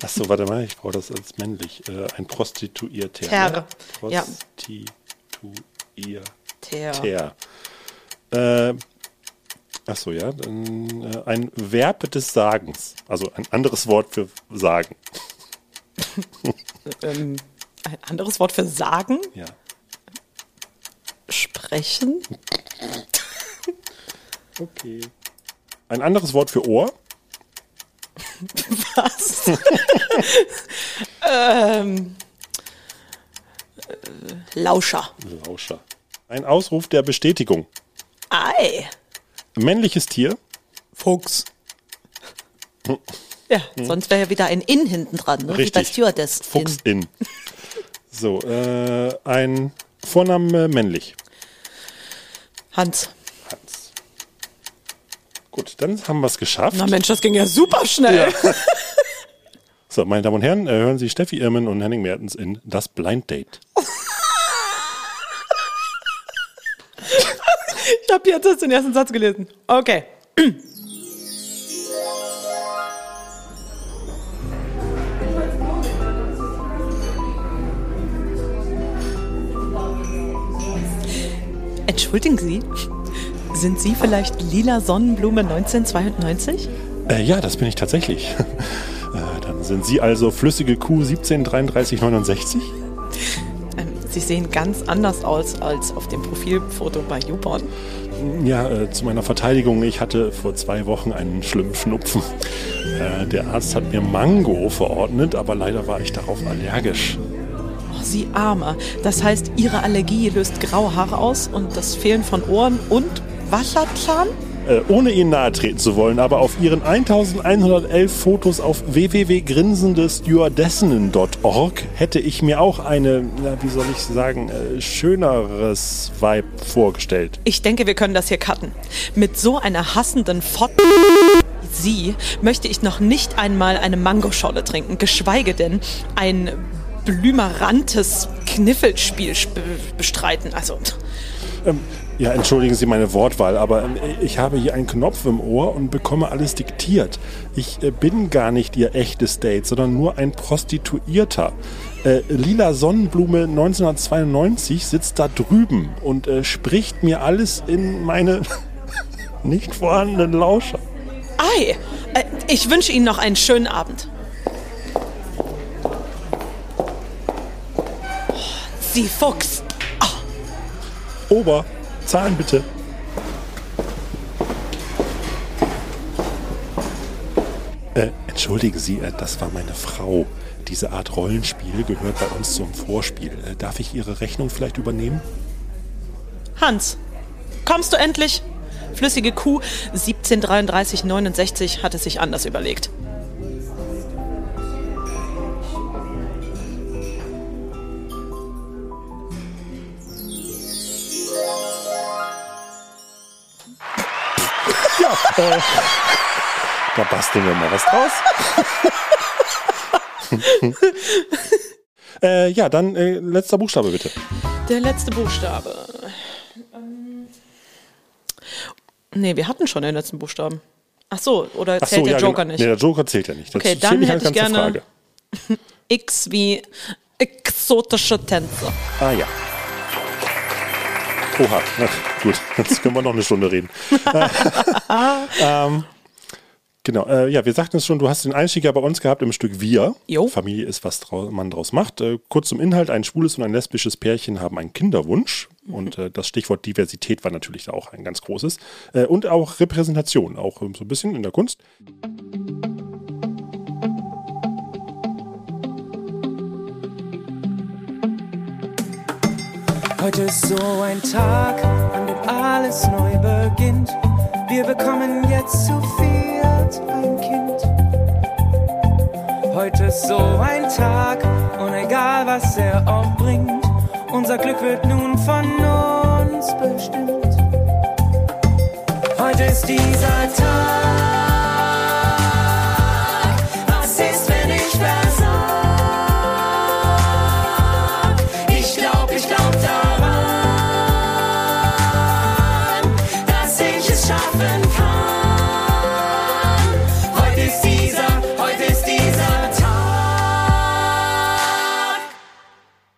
Speaker 3: Achso, warte mal, ich brauche das als männlich. Äh, ein Prostituierter.
Speaker 4: Ter. Ja.
Speaker 3: Prostituierter.
Speaker 4: Ter.
Speaker 3: Äh, achso, ja. Dann, äh, ein Verb des Sagens. Also ein anderes Wort für sagen. *laughs*
Speaker 4: Ähm, ein anderes Wort für sagen?
Speaker 3: Ja.
Speaker 4: Sprechen? *laughs*
Speaker 3: Okay. Ein anderes Wort für Ohr.
Speaker 4: Was? *laughs* ähm, äh, Lauscher.
Speaker 3: Lauscher. Ein Ausruf der Bestätigung.
Speaker 4: Ei.
Speaker 3: Männliches Tier.
Speaker 4: Fuchs. *laughs* Ja, sonst wäre ja wieder ein In hinten dran, ne? wie bei
Speaker 3: Richtig.
Speaker 4: Stewardess.
Speaker 3: Fuchs in. So, äh, ein Vorname männlich.
Speaker 4: Hans.
Speaker 3: Hans. Gut, dann haben wir es geschafft.
Speaker 4: Na Mensch, das ging ja super schnell. *laughs*
Speaker 3: So, meine Damen und Herren, äh, hören Sie Steffi Irmen und Henning Mertens in Das Blind Date. *laughs*
Speaker 4: Ich habe jetzt erst den ersten Satz gelesen. Okay. *clears throat* Entschuldigen Sie, sind Sie vielleicht Lila Sonnenblume 1992?
Speaker 3: Äh, ja, das bin ich tatsächlich. *laughs* äh, dann sind Sie also flüssige Kuh 173369?
Speaker 4: Ähm, Sie sehen ganz anders aus als auf dem Profilfoto bei YouPorn.
Speaker 3: Ja, äh, zu meiner Verteidigung, ich hatte vor zwei Wochen einen schlimmen Schnupfen. Äh, der Arzt hat mir Mango verordnet, aber leider war ich darauf allergisch.
Speaker 4: Sie Armer. Das heißt, Ihre Allergie löst graue Haare aus und das Fehlen von Ohren und Wasserzahn?
Speaker 3: Äh, ohne Ihnen nahe treten zu wollen, aber auf Ihren 1111 Fotos auf www.grinsendestewardessinnen.org hätte ich mir auch eine, na, wie soll ich sagen, äh, schöneres Vibe vorgestellt.
Speaker 4: Ich denke, wir können das hier cutten. Mit so einer hassenden wie Sie möchte ich noch nicht einmal eine Mangoscholle trinken, geschweige denn ein blümerantes Kniffelspiel sp- bestreiten. Also,
Speaker 3: Ähm, ja, entschuldigen Sie meine Wortwahl, aber ähm, ich habe hier einen Knopf im Ohr und bekomme alles diktiert. Ich äh, bin gar nicht Ihr echtes Date, sondern nur ein Prostituierter. Äh, Lila Sonnenblume 1992 sitzt da drüben und äh, spricht mir alles in meine *laughs* nicht vorhandenen Lauscher.
Speaker 4: ei, äh, ich wünsche Ihnen noch einen schönen Abend. Sie Fuchs.
Speaker 3: Ober, zahlen bitte. Äh, entschuldigen Sie, äh, das war meine Frau. Diese Art Rollenspiel gehört bei uns zum Vorspiel. Äh, darf ich Ihre Rechnung vielleicht übernehmen?
Speaker 4: Hans, kommst du endlich? Flüssige Kuh 173369 hat es sich anders überlegt.
Speaker 3: Basteln wir mal was draus. *laughs* äh, ja, dann äh, letzter Buchstabe bitte.
Speaker 4: Der letzte Buchstabe. Ähm, nee, wir hatten schon den letzten Buchstaben. Ach so, oder
Speaker 3: Ach
Speaker 4: zählt
Speaker 3: so,
Speaker 4: der
Speaker 3: ja,
Speaker 4: Joker
Speaker 3: genau.
Speaker 4: nicht?
Speaker 3: Nee, der Joker zählt ja nicht. Das
Speaker 4: Okay, dann hätte ich gerne
Speaker 3: Frage. *laughs*
Speaker 4: X wie exotische Tänze.
Speaker 3: Ah ja. Oha, na, gut, *laughs* jetzt können wir noch eine Stunde reden. ähm, Genau, äh, ja, wir sagten es schon, du hast den Einstieg ja bei uns gehabt im Stück Wir.
Speaker 4: Jo.
Speaker 3: Familie ist, was drau man draus macht. Äh, kurz zum Inhalt, ein schwules und ein lesbisches Pärchen haben einen Kinderwunsch. Mhm. Und äh, das Stichwort Diversität war natürlich da auch ein ganz großes. Äh, und auch Repräsentation, auch ähm, so ein bisschen in der Kunst.
Speaker 11: Heute ist so ein Tag, an dem alles neu beginnt. Wir bekommen jetzt zu viel viert ein Kind. Heute ist so ein Tag und egal was er auch bringt, unser Glück wird nun von uns bestimmt. Heute ist dieser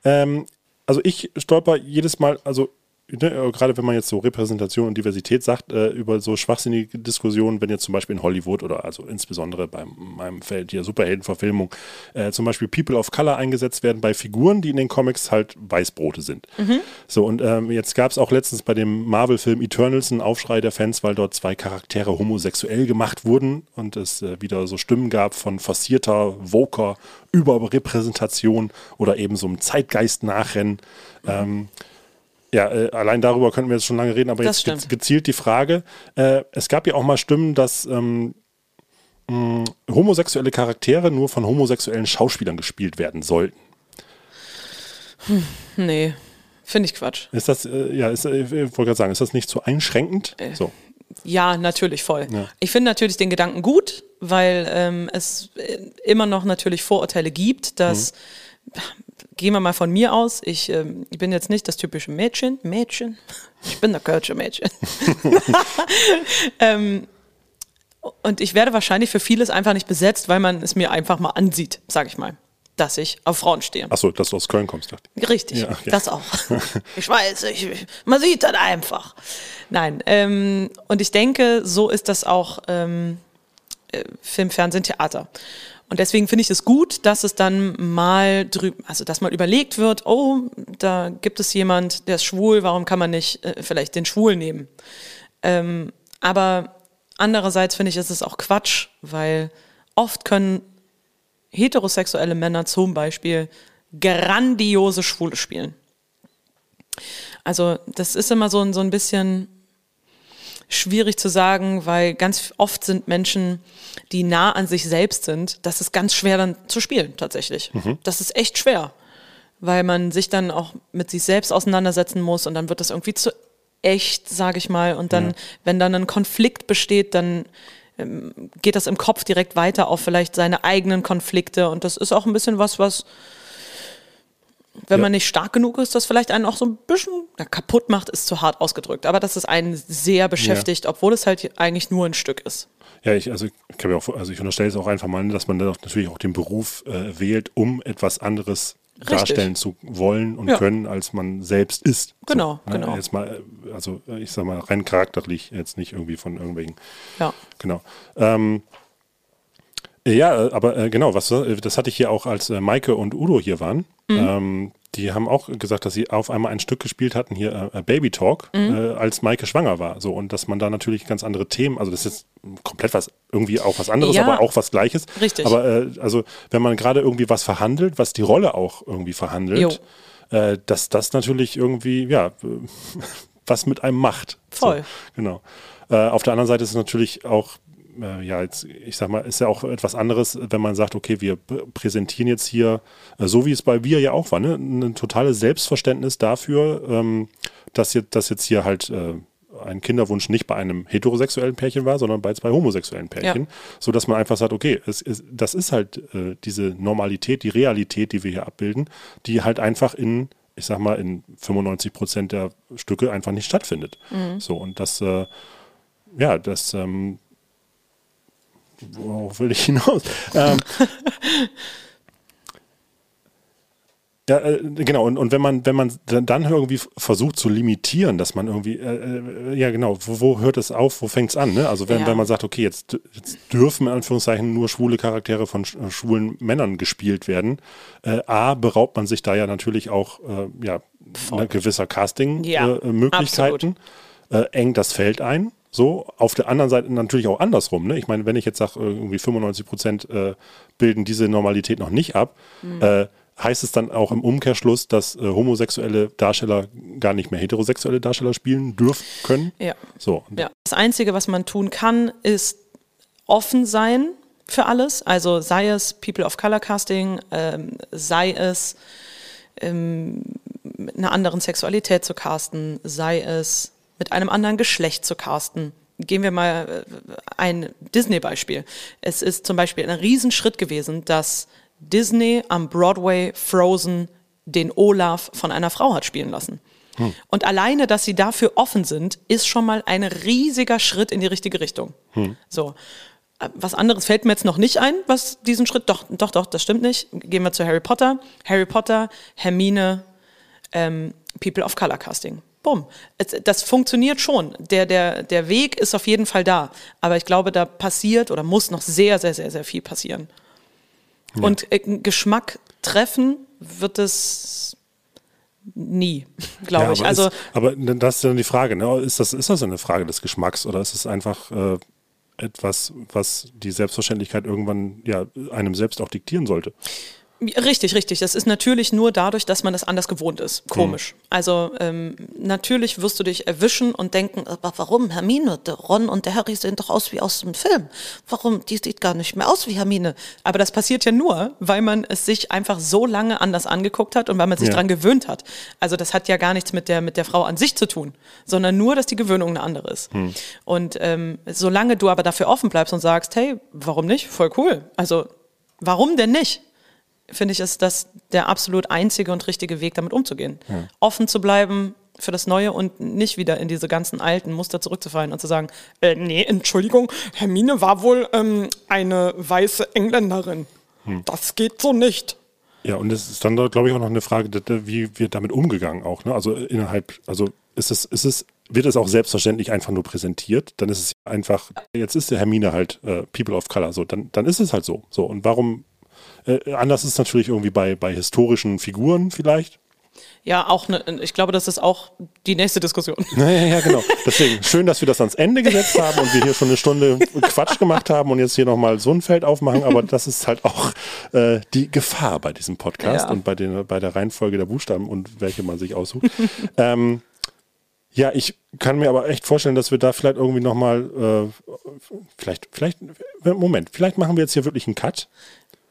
Speaker 3: Ähm, also ich stolper jedes Mal, also ne, äh, gerade wenn man jetzt so Repräsentation und Diversität sagt, äh, über so schwachsinnige Diskussionen, wenn jetzt zum Beispiel in Hollywood oder also insbesondere bei meinem Feld hier Superheldenverfilmung äh, zum Beispiel People of Color eingesetzt werden bei Figuren, die in den Comics halt Weißbrote sind. So, und ähm, jetzt gab es auch letztens bei dem Marvel-Film Eternals einen Aufschrei der Fans, weil dort zwei Charaktere homosexuell gemacht wurden und es äh, wieder so Stimmen gab von forcierter, voker Überrepräsentation oder eben so einem Zeitgeist-Nachrennen. Ähm, ja, äh, allein darüber könnten wir jetzt schon lange reden, aber
Speaker 4: Das
Speaker 3: jetzt ge
Speaker 4: stimmt.
Speaker 3: gezielt die Frage. Äh, es gab ja auch mal Stimmen, dass ähm, mh, homosexuelle Charaktere nur von homosexuellen Schauspielern gespielt werden sollten.
Speaker 4: Nee, finde ich Quatsch.
Speaker 3: Ist das, äh, ja, ist, äh, ich wollte gerade sagen, ist das nicht zu einschränkend?
Speaker 4: Äh.
Speaker 3: So.
Speaker 4: Ja, natürlich voll.
Speaker 3: Ja.
Speaker 4: Ich finde natürlich den Gedanken gut, weil ähm, es äh, immer noch natürlich Vorurteile gibt, dass, gehen wir mal von mir aus, ich, ähm, ich bin jetzt nicht das typische Mädchen, Mädchen, ich bin der Kölsche Mädchen. *laughs* ähm, und ich werde wahrscheinlich für vieles einfach nicht besetzt, weil man es mir einfach mal ansieht, sage ich mal, dass ich auf Frauen stehe.
Speaker 3: Achso, dass du aus Köln kommst, dachte ich.
Speaker 4: Richtig,
Speaker 3: Ja, okay.
Speaker 4: das auch. *laughs* Ich weiß, ich, man sieht das einfach. Nein, ähm, und ich denke, so ist das auch ähm, äh, Film, Fernsehen, Theater. Und deswegen finde ich es gut, dass es dann mal drüben, also dass mal überlegt wird, oh, da gibt es jemand, der ist schwul, warum kann man nicht äh, vielleicht den Schwul nehmen? Ähm, aber andererseits finde ich, ist es auch Quatsch, weil oft können heterosexuelle Männer zum Beispiel grandiose Schwule spielen. Also das ist immer so, so ein bisschen schwierig zu sagen, weil ganz oft sind Menschen, die nah an sich selbst sind, das ist ganz schwer dann zu spielen tatsächlich.
Speaker 12: Mhm.
Speaker 4: Das ist echt schwer, weil man sich dann auch mit sich selbst auseinandersetzen muss und dann wird das irgendwie zu echt, sage ich mal. Und dann,
Speaker 12: Ja.
Speaker 4: wenn dann ein Konflikt besteht, dann ähm, geht das im Kopf direkt weiter auf vielleicht seine eigenen Konflikte und das ist auch ein bisschen was, was wenn
Speaker 3: Ja.
Speaker 4: man nicht stark genug ist, das vielleicht einen auch so ein bisschen na, kaputt macht, ist zu hart ausgedrückt. Aber dass es einen sehr beschäftigt, obwohl es halt eigentlich nur ein Stück ist.
Speaker 3: Ja, ich, also, ich kann mir auch, also ich unterstelle es auch einfach mal, dass man dann auch natürlich auch den Beruf äh, wählt, um etwas anderes
Speaker 4: Richtig.
Speaker 3: darstellen zu wollen und
Speaker 4: Ja.
Speaker 3: können, als man selbst ist.
Speaker 4: Genau,
Speaker 3: so, ne?
Speaker 4: genau.
Speaker 3: Jetzt mal, äh, also äh, ich sag mal, rein charakterlich, jetzt nicht irgendwie von irgendwelchen.
Speaker 4: Ja.
Speaker 3: Genau. Ähm, ja, äh, aber äh, genau, was, das hatte ich hier auch, als äh, Maike und Udo hier waren.
Speaker 4: Mhm.
Speaker 3: Ähm, die haben auch gesagt, dass sie auf einmal ein Stück gespielt hatten, hier äh, Baby Talk,
Speaker 4: Mhm.
Speaker 3: äh, als Maike schwanger war. So, und dass man da natürlich ganz andere Themen, also das ist jetzt komplett was, irgendwie auch was anderes,
Speaker 4: Ja.
Speaker 3: aber auch was Gleiches.
Speaker 4: Richtig.
Speaker 3: Aber äh, also, wenn man gerade irgendwie was verhandelt, was die Rolle auch irgendwie verhandelt, äh, dass das natürlich irgendwie, ja, äh, *laughs* was mit einem macht.
Speaker 4: Voll.
Speaker 3: So, genau. Äh, auf der anderen Seite ist es natürlich auch, äh, ja, jetzt, ich sag mal, ist ja auch etwas anderes, wenn man sagt, okay, wir präsentieren jetzt hier, äh, so wie es bei Wir ja auch war, ne, ein totales Selbstverständnis dafür, ähm, dass, jetzt, dass jetzt hier halt äh, ein Kinderwunsch nicht bei einem heterosexuellen Pärchen war, sondern bei zwei homosexuellen Pärchen,
Speaker 4: Ja.
Speaker 3: so dass man einfach sagt, okay, es ist, das ist halt äh, diese Normalität, die Realität, die wir hier abbilden, die halt einfach in, ich sag mal, in 95 Prozent der Stücke einfach nicht stattfindet.
Speaker 12: Mhm.
Speaker 3: So, und das, äh, ja, das, ähm, worauf will ich hinaus? ähm, *laughs* ja, äh, genau, und, und wenn man, wenn man dann- irgendwie versucht zu limitieren, dass man irgendwie, äh, äh, ja genau, wo, wo hört es auf, wo fängt es an? Ne? Also wenn,
Speaker 4: Ja.
Speaker 3: wenn man sagt, okay, jetzt, jetzt dürfen in Anführungszeichen nur schwule Charaktere von sch- äh, schwulen Männern gespielt werden, äh, A, beraubt man sich da ja natürlich auch äh, ja, gewisser
Speaker 4: Ja,
Speaker 3: Casting-Möglichkeiten, Möglichkeiten, äh, engt das Feld ein. So, auf der anderen Seite natürlich auch andersrum. Ne? Ich meine, wenn ich jetzt sage, irgendwie 95 Prozent äh, bilden diese Normalität noch nicht ab,
Speaker 4: Mhm.
Speaker 3: äh, heißt es dann auch im Umkehrschluss, dass äh, homosexuelle Darsteller gar nicht mehr heterosexuelle Darsteller spielen dürfen können?
Speaker 4: Ja.
Speaker 3: So.
Speaker 4: Ja. Das Einzige, was man tun kann, ist offen sein für alles. Also sei es People of Color Casting, ähm, sei es ähm, mit einer anderen Sexualität zu casten, sei es mit einem anderen Geschlecht zu casten. Gehen wir mal äh, ein Disney-Beispiel. Es ist zum Beispiel ein Riesenschritt gewesen, dass Disney am Broadway Frozen den Olaf von einer Frau hat spielen lassen.
Speaker 3: Hm.
Speaker 4: Und alleine, dass sie dafür offen sind, ist schon mal ein riesiger Schritt in die richtige Richtung.
Speaker 3: Hm.
Speaker 4: So. Äh, Was anderes fällt mir jetzt noch nicht ein, was diesen Schritt, doch, doch, doch, das stimmt nicht. Gehen wir zu Harry Potter. Harry Potter, Hermine, ähm, People of Color Casting. Bumm. Das funktioniert schon. Der, der, der Weg ist auf jeden Fall da. Aber ich glaube, da passiert oder muss noch sehr, sehr, sehr, sehr viel passieren.
Speaker 3: Ja.
Speaker 4: Und äh, Geschmack treffen wird es nie, *laughs* glaube
Speaker 3: Ja,
Speaker 4: ich.
Speaker 3: aber
Speaker 4: Also
Speaker 3: ist, aber das ist dann die Frage, ne? ist, das, ist das eine Frage des Geschmacks oder ist es einfach äh, etwas, was die Selbstverständlichkeit irgendwann ja, einem selbst auch diktieren sollte?
Speaker 4: Richtig, richtig. Das ist natürlich nur dadurch, dass man das anders gewohnt ist. Komisch. Also ähm, natürlich wirst du dich erwischen und denken,
Speaker 9: Aber warum, Hermine? Der Ron und der Harry sehen doch aus wie aus dem Film. Warum? Die sieht gar nicht mehr aus wie Hermine.
Speaker 4: aber das passiert ja nur, weil man es sich einfach so lange anders angeguckt hat und weil man sich
Speaker 9: Ja.
Speaker 4: dran gewöhnt hat. Also das hat ja gar nichts mit der, mit der Frau an sich zu tun, sondern nur, dass die Gewöhnung eine andere ist. Und ähm, solange du aber dafür offen bleibst und sagst, hey, warum nicht? Voll cool. Also warum denn nicht? Finde ich, ist das der absolut einzige und richtige Weg, damit umzugehen.
Speaker 3: Ja.
Speaker 4: Offen zu bleiben für das Neue und nicht wieder in diese ganzen alten Muster zurückzufallen und zu sagen, äh, nee, Entschuldigung, Hermine war wohl ähm, eine weiße Engländerin.
Speaker 3: Hm.
Speaker 4: Das geht so nicht.
Speaker 3: Ja, und es ist dann, glaube ich, auch noch eine Frage, wie wird damit umgegangen auch. Ne? Also innerhalb, also ist es, ist es, wird es auch selbstverständlich einfach nur präsentiert? Dann ist es einfach, jetzt ist der Hermine halt äh, People of Color, so, dann, dann ist es halt so. So, und warum, äh, anders ist natürlich irgendwie bei, bei historischen Figuren vielleicht.
Speaker 4: Ja, auch ne, ich glaube, das ist auch die nächste Diskussion. *laughs*
Speaker 3: Ja, ja, ja, genau. Deswegen schön, dass wir das ans Ende gesetzt haben und wir hier schon eine Stunde Quatsch gemacht haben und jetzt hier nochmal so ein Feld aufmachen. Aber das ist halt auch äh, die Gefahr bei diesem Podcast
Speaker 4: Ja.
Speaker 3: und bei, den, bei der Reihenfolge der Buchstaben und welche man sich aussucht. *laughs* ähm, ja, ich kann mir aber echt vorstellen, dass wir da vielleicht irgendwie nochmal, äh, vielleicht, vielleicht, Moment, vielleicht machen wir jetzt hier wirklich einen Cut.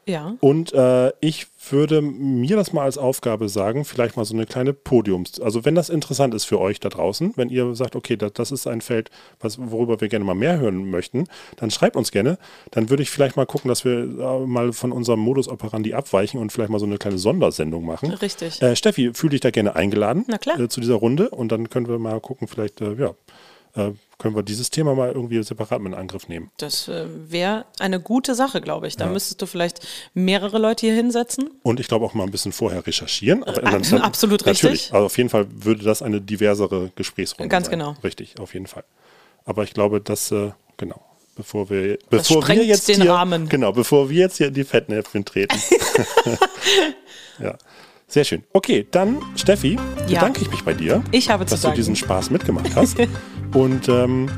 Speaker 4: Ja.
Speaker 3: Und äh, ich würde mir das mal als Aufgabe sagen, vielleicht mal so eine kleine Podiums. Also wenn das interessant ist für euch da draußen, wenn ihr sagt, okay, das, das ist ein Feld, was, worüber wir gerne mal mehr hören möchten, dann schreibt uns gerne. Dann würde ich vielleicht mal gucken, dass wir äh, mal von unserem Modus operandi abweichen und vielleicht mal so eine kleine Sondersendung machen.
Speaker 4: Richtig.
Speaker 3: Äh, Steffi, fühle dich da gerne eingeladen
Speaker 4: Na klar.
Speaker 3: Äh, zu dieser Runde und dann können wir mal gucken, vielleicht, äh, ja, äh, können wir dieses Thema mal irgendwie separat mit in Angriff nehmen.
Speaker 4: Das äh, wäre eine gute Sache, glaube ich. Da
Speaker 3: Ja.
Speaker 4: müsstest du vielleicht mehrere Leute hier hinsetzen.
Speaker 3: Und ich glaube auch mal ein bisschen vorher recherchieren. Aber
Speaker 4: Äh,
Speaker 3: dann,
Speaker 4: absolut richtig.
Speaker 3: Natürlich. Also auf jeden Fall würde das eine diversere Gesprächsrunde
Speaker 4: Ganz
Speaker 3: sein.
Speaker 4: genau.
Speaker 3: Richtig, auf jeden Fall. Aber ich glaube, dass, äh, genau, bevor wir, bevor wir jetzt
Speaker 4: den
Speaker 3: hier,
Speaker 4: Rahmen.
Speaker 3: Genau, bevor wir jetzt hier in die Fettnäpfchen treten. *laughs* ja. Sehr schön. Okay, dann, Steffi,
Speaker 4: Ja.
Speaker 3: bedanke ich mich bei dir,
Speaker 4: Ich habe
Speaker 3: dass du diesen Spaß mitgemacht hast. *laughs* Und ähm,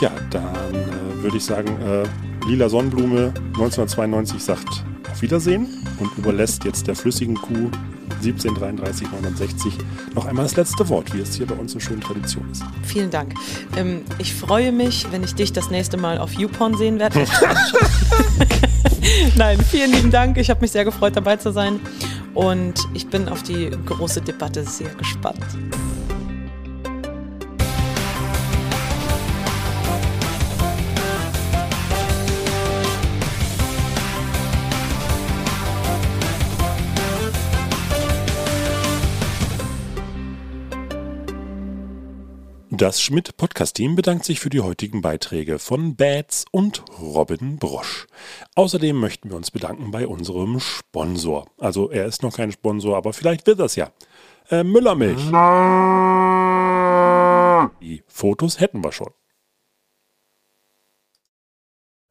Speaker 3: ja, dann äh, würde ich sagen, äh, Lila Sonnenblume 1992 sagt auf Wiedersehen und überlässt jetzt der flüssigen Kuh 1733 69 noch einmal das letzte Wort, wie es hier bei uns so schön Tradition ist.
Speaker 4: Vielen Dank. Ähm, ich freue mich, wenn ich dich das nächste Mal auf YouPorn sehen werde. *laughs* Nein, vielen lieben Dank. Ich habe mich sehr gefreut, dabei zu sein. Und ich bin auf die große Debatte sehr gespannt.
Speaker 3: Das Schmidt Podcast Team bedankt sich für die heutigen Beiträge von Bats und Robin Brosch. Außerdem möchten wir uns bedanken bei unserem Sponsor. Also er ist noch kein Sponsor, aber vielleicht wird das ja. Äh, Müllermilch. Die Fotos hätten wir schon.